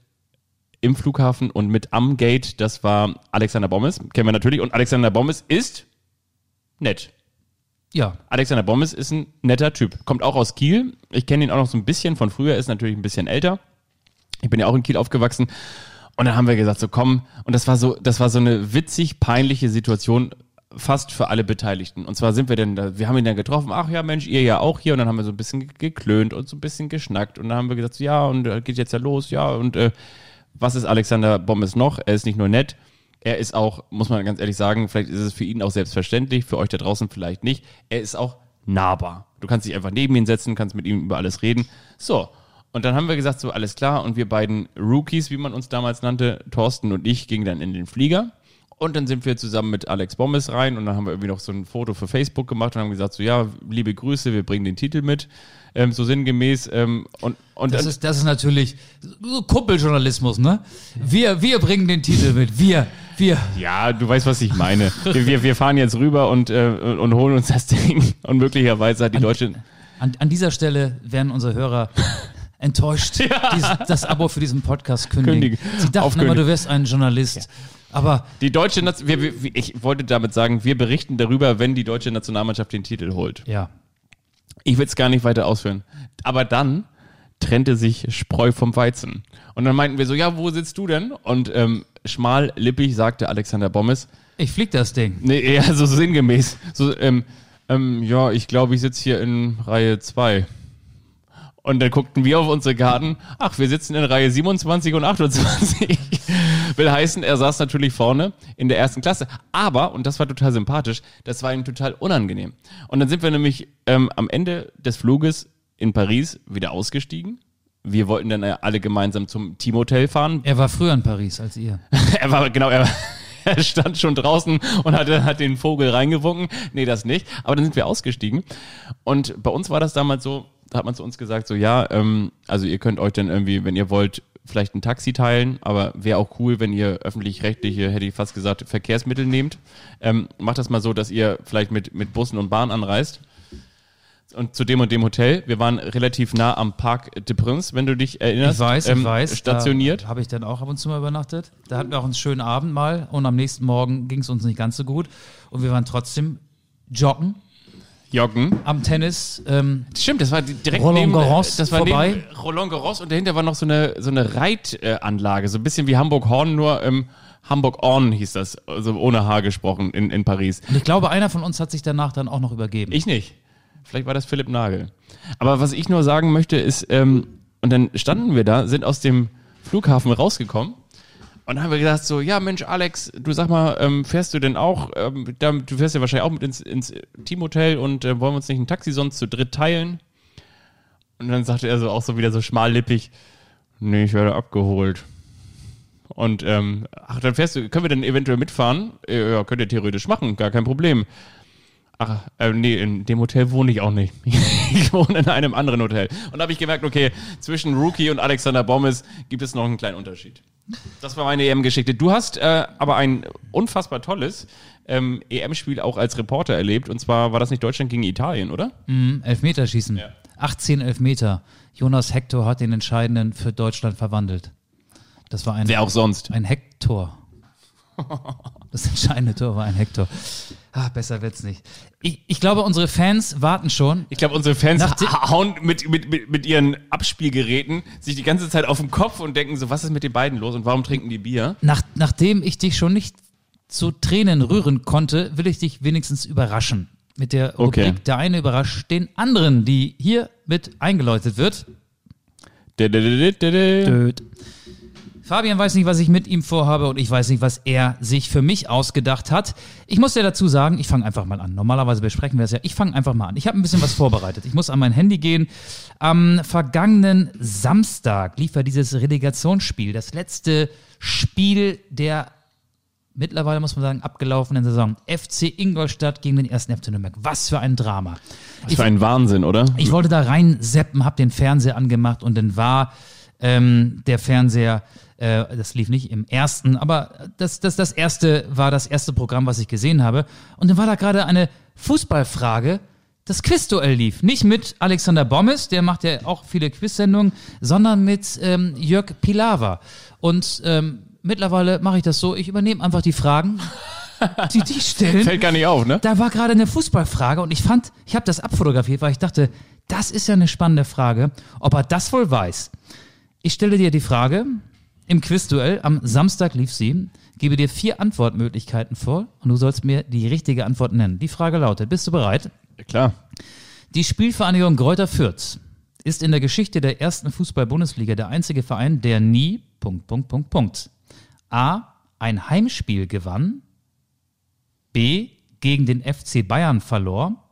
im Flughafen und mit am Gate? Das war Alexander Bommes. Kennen wir natürlich. Und Alexander Bommes ist nett. Ja, Alexander Bommes ist ein netter Typ. Kommt auch aus Kiel. Ich kenne ihn auch noch so ein bisschen von früher, ist natürlich ein bisschen älter. Ich bin ja auch in Kiel aufgewachsen. Und dann haben wir gesagt, so komm, und das war so, das war so eine witzig peinliche Situation fast für alle Beteiligten. Und zwar sind wir denn da, wir haben ihn dann getroffen, ach ja, Mensch, ihr ja auch hier. Und dann haben wir so ein bisschen geklönt und so ein bisschen geschnackt. Und dann haben wir gesagt, so, ja, und äh, geht jetzt ja los, ja, und äh, was ist Alexander Bommes noch? Er ist nicht nur nett, er ist auch, muss man ganz ehrlich sagen, vielleicht ist es für ihn auch selbstverständlich, für euch da draußen vielleicht nicht. Er ist auch nahbar. Du kannst dich einfach neben ihn setzen, kannst mit ihm über alles reden. So. Und dann haben wir gesagt, so alles klar. Und wir beiden Rookies, wie man uns damals nannte, Thorsten und ich, gingen dann in den Flieger. Und dann sind wir zusammen mit Alex Bommes rein und dann haben wir irgendwie noch so ein Foto für Facebook gemacht und haben gesagt, so ja, liebe Grüße, wir bringen den Titel mit, ähm, so sinngemäß. Ähm, und und Das ist, das ist natürlich so Kumpeljournalismus, ne? Wir, wir bringen den Titel mit. Wir, wir. ja, du weißt, was ich meine. wir, wir, wir fahren jetzt rüber und, äh, und holen uns das Ding und möglicherweise hat die deutsche... An, an dieser Stelle werden unsere Hörer enttäuscht, dies, das Abo für diesen Podcast kündigen. Kündigen. Sie dachten immer, du wärst ein Journalist. Aber Die deutsche Nation, wir, wir, ich wollte damit sagen, wir berichten darüber, wenn die deutsche Nationalmannschaft den Titel holt. ja, Ich will es gar nicht weiter ausführen. Aber dann trennte sich Spreu vom Weizen. Und dann meinten wir so, ja, wo sitzt du denn? Und ähm, schmallippig sagte Alexander Bommes, ich flieg das Ding. nee, eher so sinngemäß, so, ähm, ähm, ja, ich glaube, ich sitze hier in Reihe 2. Und dann guckten wir auf unsere Karten, ach, wir sitzen in Reihe 27 und 28. Will heißen, er saß natürlich vorne in der ersten Klasse. Aber, und das war total sympathisch, das war ihm total unangenehm. Und dann sind wir nämlich ähm, am Ende des Fluges in Paris wieder ausgestiegen. Wir wollten dann äh, alle gemeinsam zum Teamhotel fahren. Er war früher in Paris als ihr. er war, genau, er, er stand schon draußen und hat, hat den Vogel reingewunken. Nee, das nicht. Aber dann sind wir ausgestiegen. Und bei uns war das damals so, da hat man zu uns gesagt, so, ja, ähm, also ihr könnt euch dann irgendwie, wenn ihr wollt, vielleicht ein Taxi teilen, aber wäre auch cool, wenn ihr öffentlich-rechtliche, hätte ich fast gesagt, Verkehrsmittel nehmt. Ähm, macht das mal so, dass ihr vielleicht mit, mit Bussen und Bahn anreist. Und zu dem und dem Hotel. Wir waren relativ nah am Parc de Prince, wenn du dich erinnerst. Ich weiß, ähm, ich weiß. Stationiert. Habe ich dann auch ab und zu mal übernachtet. Da hatten wir auch einen schönen Abend mal und am nächsten Morgen ging es uns nicht ganz so gut. Und wir waren trotzdem joggen Joggen. am Tennis. Ähm, Stimmt, das war di- direkt Roland neben Garros das war vorbei. Neben Roland Garros und dahinter war noch so eine so eine Reitanlage, so ein bisschen wie Hamburg Horn, nur ähm, Hamburg On hieß das, also ohne H gesprochen in, in Paris. und ich glaube, einer von uns hat sich danach dann auch noch übergeben. Ich nicht. Vielleicht war das Philipp Nagel. Aber was ich nur sagen möchte ist, ähm, und dann standen wir da, sind aus dem Flughafen rausgekommen und dann haben wir gedacht so, ja Mensch Alex, du sag mal, ähm, fährst du denn auch, ähm, da, du fährst ja wahrscheinlich auch mit ins, ins Teamhotel und äh, wollen wir uns nicht ein Taxi sonst zu dritt teilen? Und dann sagte er so auch so wieder so schmallippig, nee, ich werde abgeholt. Und ähm, ach, dann fährst du, können wir denn eventuell mitfahren? Äh, Ja, könnt ihr theoretisch machen, gar kein Problem. Ach, äh, nee, in dem Hotel wohne ich auch nicht. ich wohne in einem anderen Hotel. Und da habe ich gemerkt, okay, zwischen Rookie und Alexander Bommes gibt es noch einen kleinen Unterschied. Das war meine EM-Geschichte. Du hast äh, aber ein unfassbar tolles ähm, EM-Spiel auch als Reporter erlebt. Und zwar war das nicht Deutschland gegen Italien, oder? Elfmeterschießen. 18 Elfmeter. Jonas Hector hat den entscheidenden für Deutschland verwandelt. Das war ein, Wer auch sonst. ein Hector. Das entscheidende Tor war ein Hector. Ah, besser wird's nicht. Ich, ich glaube, unsere Fans warten schon. Ich glaube, unsere Fans hauen mit, mit, mit, mit ihren Abspielgeräten sich die ganze Zeit auf den Kopf und denken so, was ist mit den beiden los und warum trinken die Bier? Nach, nachdem ich dich schon nicht zu Tränen rühren konnte, will ich dich wenigstens überraschen. Mit der Rubrik Okay. Der eine überrascht den anderen, die hier mit eingeläutet wird. Dä-dä-dä-dä-dä. Död. Fabian weiß nicht, was ich mit ihm vorhabe und ich weiß nicht, was er sich für mich ausgedacht hat. Ich muss ja dazu sagen, ich fange einfach mal an. Normalerweise besprechen wir es ja. Ich fange einfach mal an. Ich habe ein bisschen was vorbereitet. Ich muss an mein Handy gehen. Am vergangenen Samstag lief ja dieses Relegationsspiel, das letzte Spiel der mittlerweile muss man sagen abgelaufenen Saison. FC Ingolstadt gegen den ersten FC Nürnberg. Was für ein Drama. Das war ein Wahnsinn, oder? Ich wollte da rein seppen, hab den Fernseher angemacht und dann war ähm, der Fernseher, äh, das lief nicht im ersten, aber das, das, das erste war das erste Programm, was ich gesehen habe. Und dann war da gerade eine Fußballfrage. Das Quizduell lief. Nicht mit Alexander Bommes, der macht ja auch viele Quiz-Sendungen, sondern mit ähm, Jörg Pilawa. Und ähm, mittlerweile mache ich das so, ich übernehme einfach die Fragen, die die stellen. Fällt gar nicht auf, ne? Da war gerade eine Fußballfrage und ich fand, ich habe das abfotografiert, weil ich dachte, das ist ja eine spannende Frage, ob er das wohl weiß. Ich stelle dir die Frage im Quizduell, am Samstag lief sie, gebe dir vier Antwortmöglichkeiten vor und du sollst mir die richtige Antwort nennen. Die Frage lautet, bist du bereit? Klar. Die Spielvereinigung Greuther Fürth ist in der Geschichte der ersten Fußball-Bundesliga der einzige Verein, der nie, Punkt, Punkt, Punkt, Punkt, A, ein Heimspiel gewann, B, gegen den FC Bayern verlor,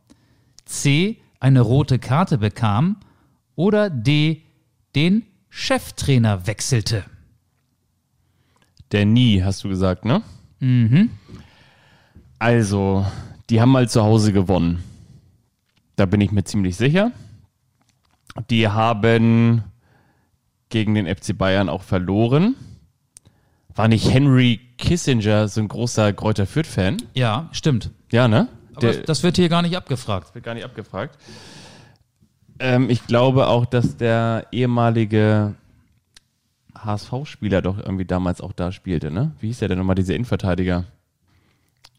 C, eine rote Karte bekam oder D, den Cheftrainer wechselte. Der Nie, hast du gesagt, ne? Also, die haben mal zu Hause gewonnen. Da bin ich mir ziemlich sicher. Die haben gegen den FC Bayern auch verloren. War nicht Henry Kissinger so ein großer Kräuter Fürth-Fan? Ja, stimmt. Ja, ne? Aber Der das, das wird hier gar nicht abgefragt. wird gar nicht abgefragt. Ähm, ich glaube auch, dass der ehemalige HSV-Spieler doch irgendwie damals auch da spielte, ne? Wie hieß der denn nochmal, dieser Innenverteidiger?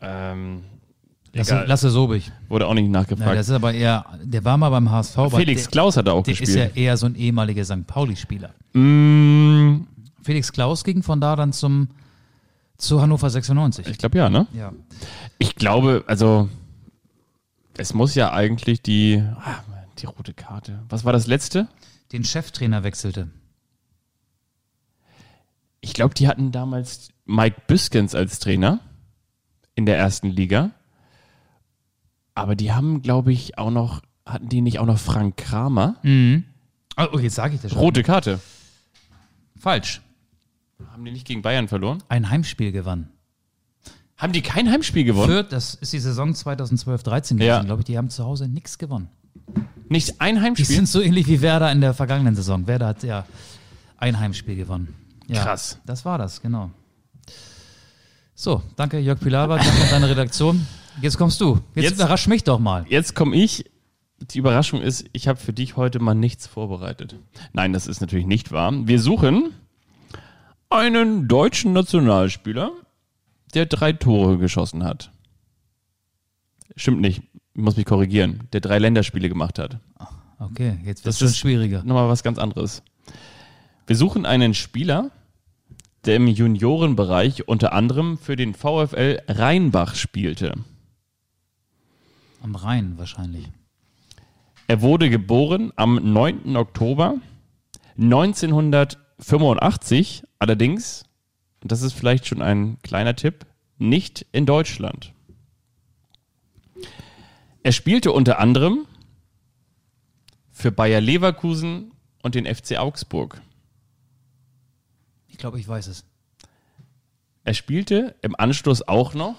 Ähm, Lasse. Lasse Sobich. Wurde auch nicht Ja, nachgefragt. das ist aber eher, der war mal beim HSV. Felix der, Klaus hat da auch der ist gespielt. ja eher so ein ehemaliger St. Pauli-Spieler. Mm, Felix Klaus ging von da dann zum zu Hannover 96. ich glaube ja, ne? ja. Ich glaube, also es muss ja eigentlich die, ah, die rote Karte. Was war das letzte? Den Cheftrainer wechselte. Ich glaube, die hatten damals Mike Biskens als Trainer in der ersten Liga. Aber die haben, glaube ich, auch noch, hatten die nicht auch noch Frank Kramer? Oh, jetzt sage ich das schon. Rote Karte. Falsch. Haben die nicht gegen Bayern verloren? Ein Heimspiel gewann. Haben die kein Heimspiel gewonnen? Fürth, das ist die Saison 2012-13 gewesen, Ja. glaube ich. Die haben zu Hause nichts gewonnen. Nicht ein Die Heimspiel? sind so ähnlich wie Werder in der vergangenen Saison. Werder hat ja ein Heimspiel gewonnen. Ja, Krass. Das war das, genau. So, danke Jörg Pilawa, danke an deine Redaktion. Jetzt kommst du. Jetzt, Jetzt- überrasch mich doch mal. Jetzt komme ich. Die Überraschung ist, ich habe für dich heute mal nichts vorbereitet. Nein, das ist natürlich nicht wahr. Wir suchen einen deutschen Nationalspieler, der drei Tore geschossen hat. Stimmt nicht. Ich muss mich korrigieren. Der drei Länderspiele gemacht hat. Okay, jetzt wird Das es schon schwieriger. Nochmal was ganz anderes. Wir suchen einen Spieler, der im Juniorenbereich unter anderem für den VfL Rheinbach spielte. Am Rhein wahrscheinlich. Er wurde geboren am 9. Oktober 1985, allerdings, das ist vielleicht schon ein kleiner Tipp, nicht in Deutschland. Er spielte unter anderem für Bayer Leverkusen und den FC Augsburg. Ich glaube, ich weiß es. Er spielte im Anschluss auch noch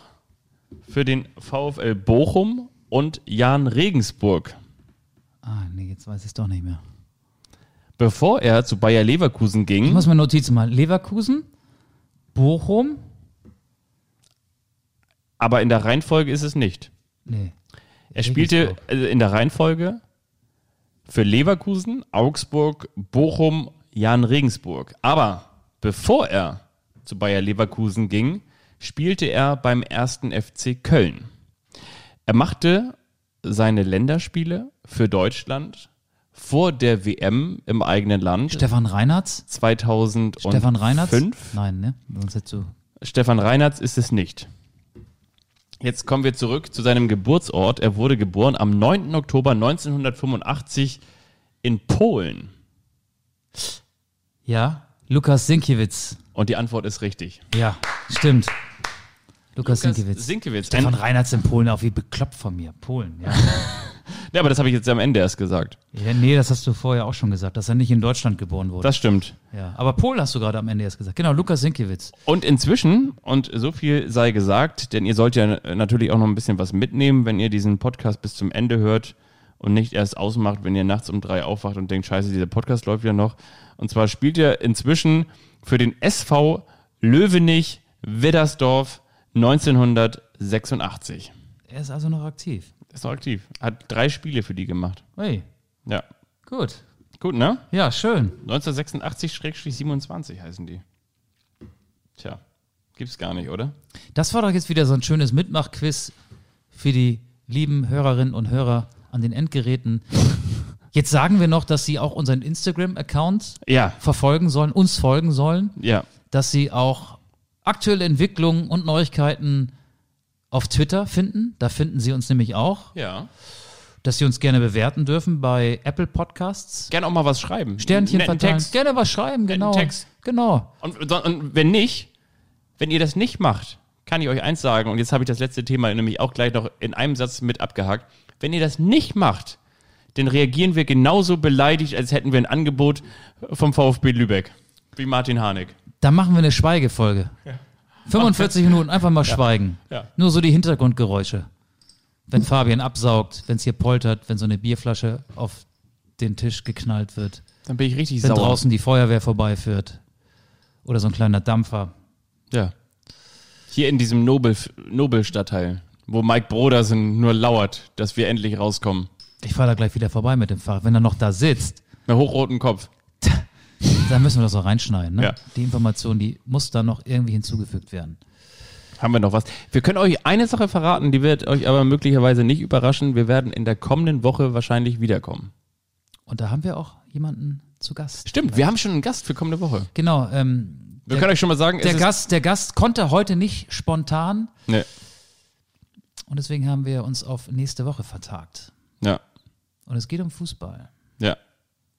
für den VfL Bochum und Jan Regensburg. Ah, nee, jetzt weiß ich es doch nicht mehr. Bevor er zu Bayer Leverkusen Ich ging, muss mir Notizen machen. Leverkusen, Bochum, aber in der Reihenfolge ist es nicht. nee. Er spielte äh, in der Reihenfolge für Leverkusen, Augsburg, Bochum, Jan Regensburg. Aber bevor er zu Bayer Leverkusen ging, spielte er beim ersten FC Köln. Er machte seine Länderspiele für Deutschland vor der WM im eigenen Land Stefan Reinhardt? 2005. Stefan Reinhardt? Nein, ne? Sonst hättest du. Stefan Reinhardt ist es nicht. Jetzt kommen wir zurück zu seinem Geburtsort. Er wurde geboren am 9. Oktober 1985 in Polen. Ja, Lukas Sinkiewicz. Und die Antwort ist richtig. Ja, stimmt. Lukas, Lukas Sinkiewicz. Sinkiewicz. Stefan Ein, Reinhardt in Polen auch wie bekloppt von mir. Polen, ja. ja, aber das habe ich jetzt am Ende erst gesagt. ja. Nee, das hast du vorher auch schon gesagt, dass er nicht in Deutschland geboren wurde. Das stimmt. ja. Aber Polen hast du gerade am Ende erst gesagt. Genau, Lukas Sinkiewicz. Und inzwischen, und so viel sei gesagt, denn ihr sollt ja natürlich auch noch ein bisschen was mitnehmen, wenn ihr diesen Podcast bis zum Ende hört und nicht erst ausmacht, wenn ihr nachts um drei aufwacht und denkt, scheiße, dieser Podcast läuft ja noch. Und zwar spielt er inzwischen für den SV Löwenich Widdersdorf 1986. Er ist also noch aktiv. Ist noch aktiv. Hat drei Spiele für die gemacht. Hey, Ja. gut. Gut, ne? Ja, schön. 1986-27 heißen die. Tja, gibt's gar nicht, oder? Das war doch jetzt wieder so ein schönes Mitmachquiz für die lieben Hörerinnen und Hörer an den Endgeräten. Jetzt sagen wir noch, dass sie auch unseren Instagram-Account Ja, verfolgen sollen, uns folgen sollen, ja. dass sie auch aktuelle Entwicklungen und Neuigkeiten auf Twitter finden. Da finden sie uns nämlich auch, Ja. dass sie uns gerne bewerten dürfen bei Apple Podcasts. Gerne auch mal was schreiben. Sternchen Netten verteilen. Text. Gerne was schreiben, genau. Text. Genau. Und, und wenn nicht, wenn ihr das nicht macht, kann ich euch eins sagen, und jetzt habe ich das letzte Thema nämlich auch gleich noch in einem Satz mit abgehakt. Wenn ihr das nicht macht, dann reagieren wir genauso beleidigt, als hätten wir ein Angebot vom VfB Lübeck. Wie Martin Harnik. Dann machen wir eine Schweigefolge. 45 Minuten einfach mal schweigen. Ja. Nur so die Hintergrundgeräusche. Wenn Fabian absaugt, wenn es hier poltert, wenn so eine Bierflasche auf den Tisch geknallt wird, Dann bin ich richtig wenn sauer. draußen die Feuerwehr vorbeiführt. Oder so ein kleiner Dampfer. Ja. Hier in diesem Nobel, Nobelstadtteil, wo Mike Brodersen nur lauert, dass wir endlich rauskommen. Ich fahre da gleich wieder vorbei mit dem Fahrrad. Wenn er noch da sitzt, Mit hochroten Kopf. dann müssen wir das auch reinschneiden. Ne? Ja. Die Information, die muss da noch irgendwie hinzugefügt werden. Haben wir noch was? Wir können euch eine Sache verraten, die wird euch aber möglicherweise nicht überraschen. Wir werden in der kommenden Woche wahrscheinlich wiederkommen. Und da haben wir auch jemanden zu Gast. Stimmt, wir haben schon einen Gast für kommende Woche. Genau. Ähm, Wir der, können euch schon mal sagen, der, es Gast, der Gast konnte heute nicht spontan. Nee. und deswegen haben wir uns auf nächste Woche vertagt. Ja. Und es geht um Fußball. Ja.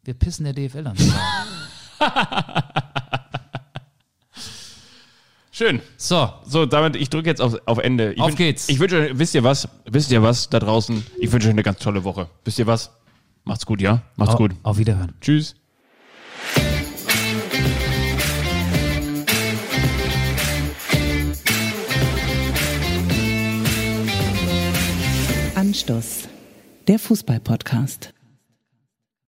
Wir pissen der DFL Bein. Schön. So, So, damit, ich drücke jetzt auf, auf Ende. Ich Auf wünsch- geht's. Ich wünsche euch, wisst ihr was? Wisst ihr was da draußen? Ich wünsche euch eine ganz tolle Woche. Wisst ihr was? Macht's gut, ja? Macht's au- gut. auf Wiederhören. Tschüss. Anstoß. Der Fußball-Podcast.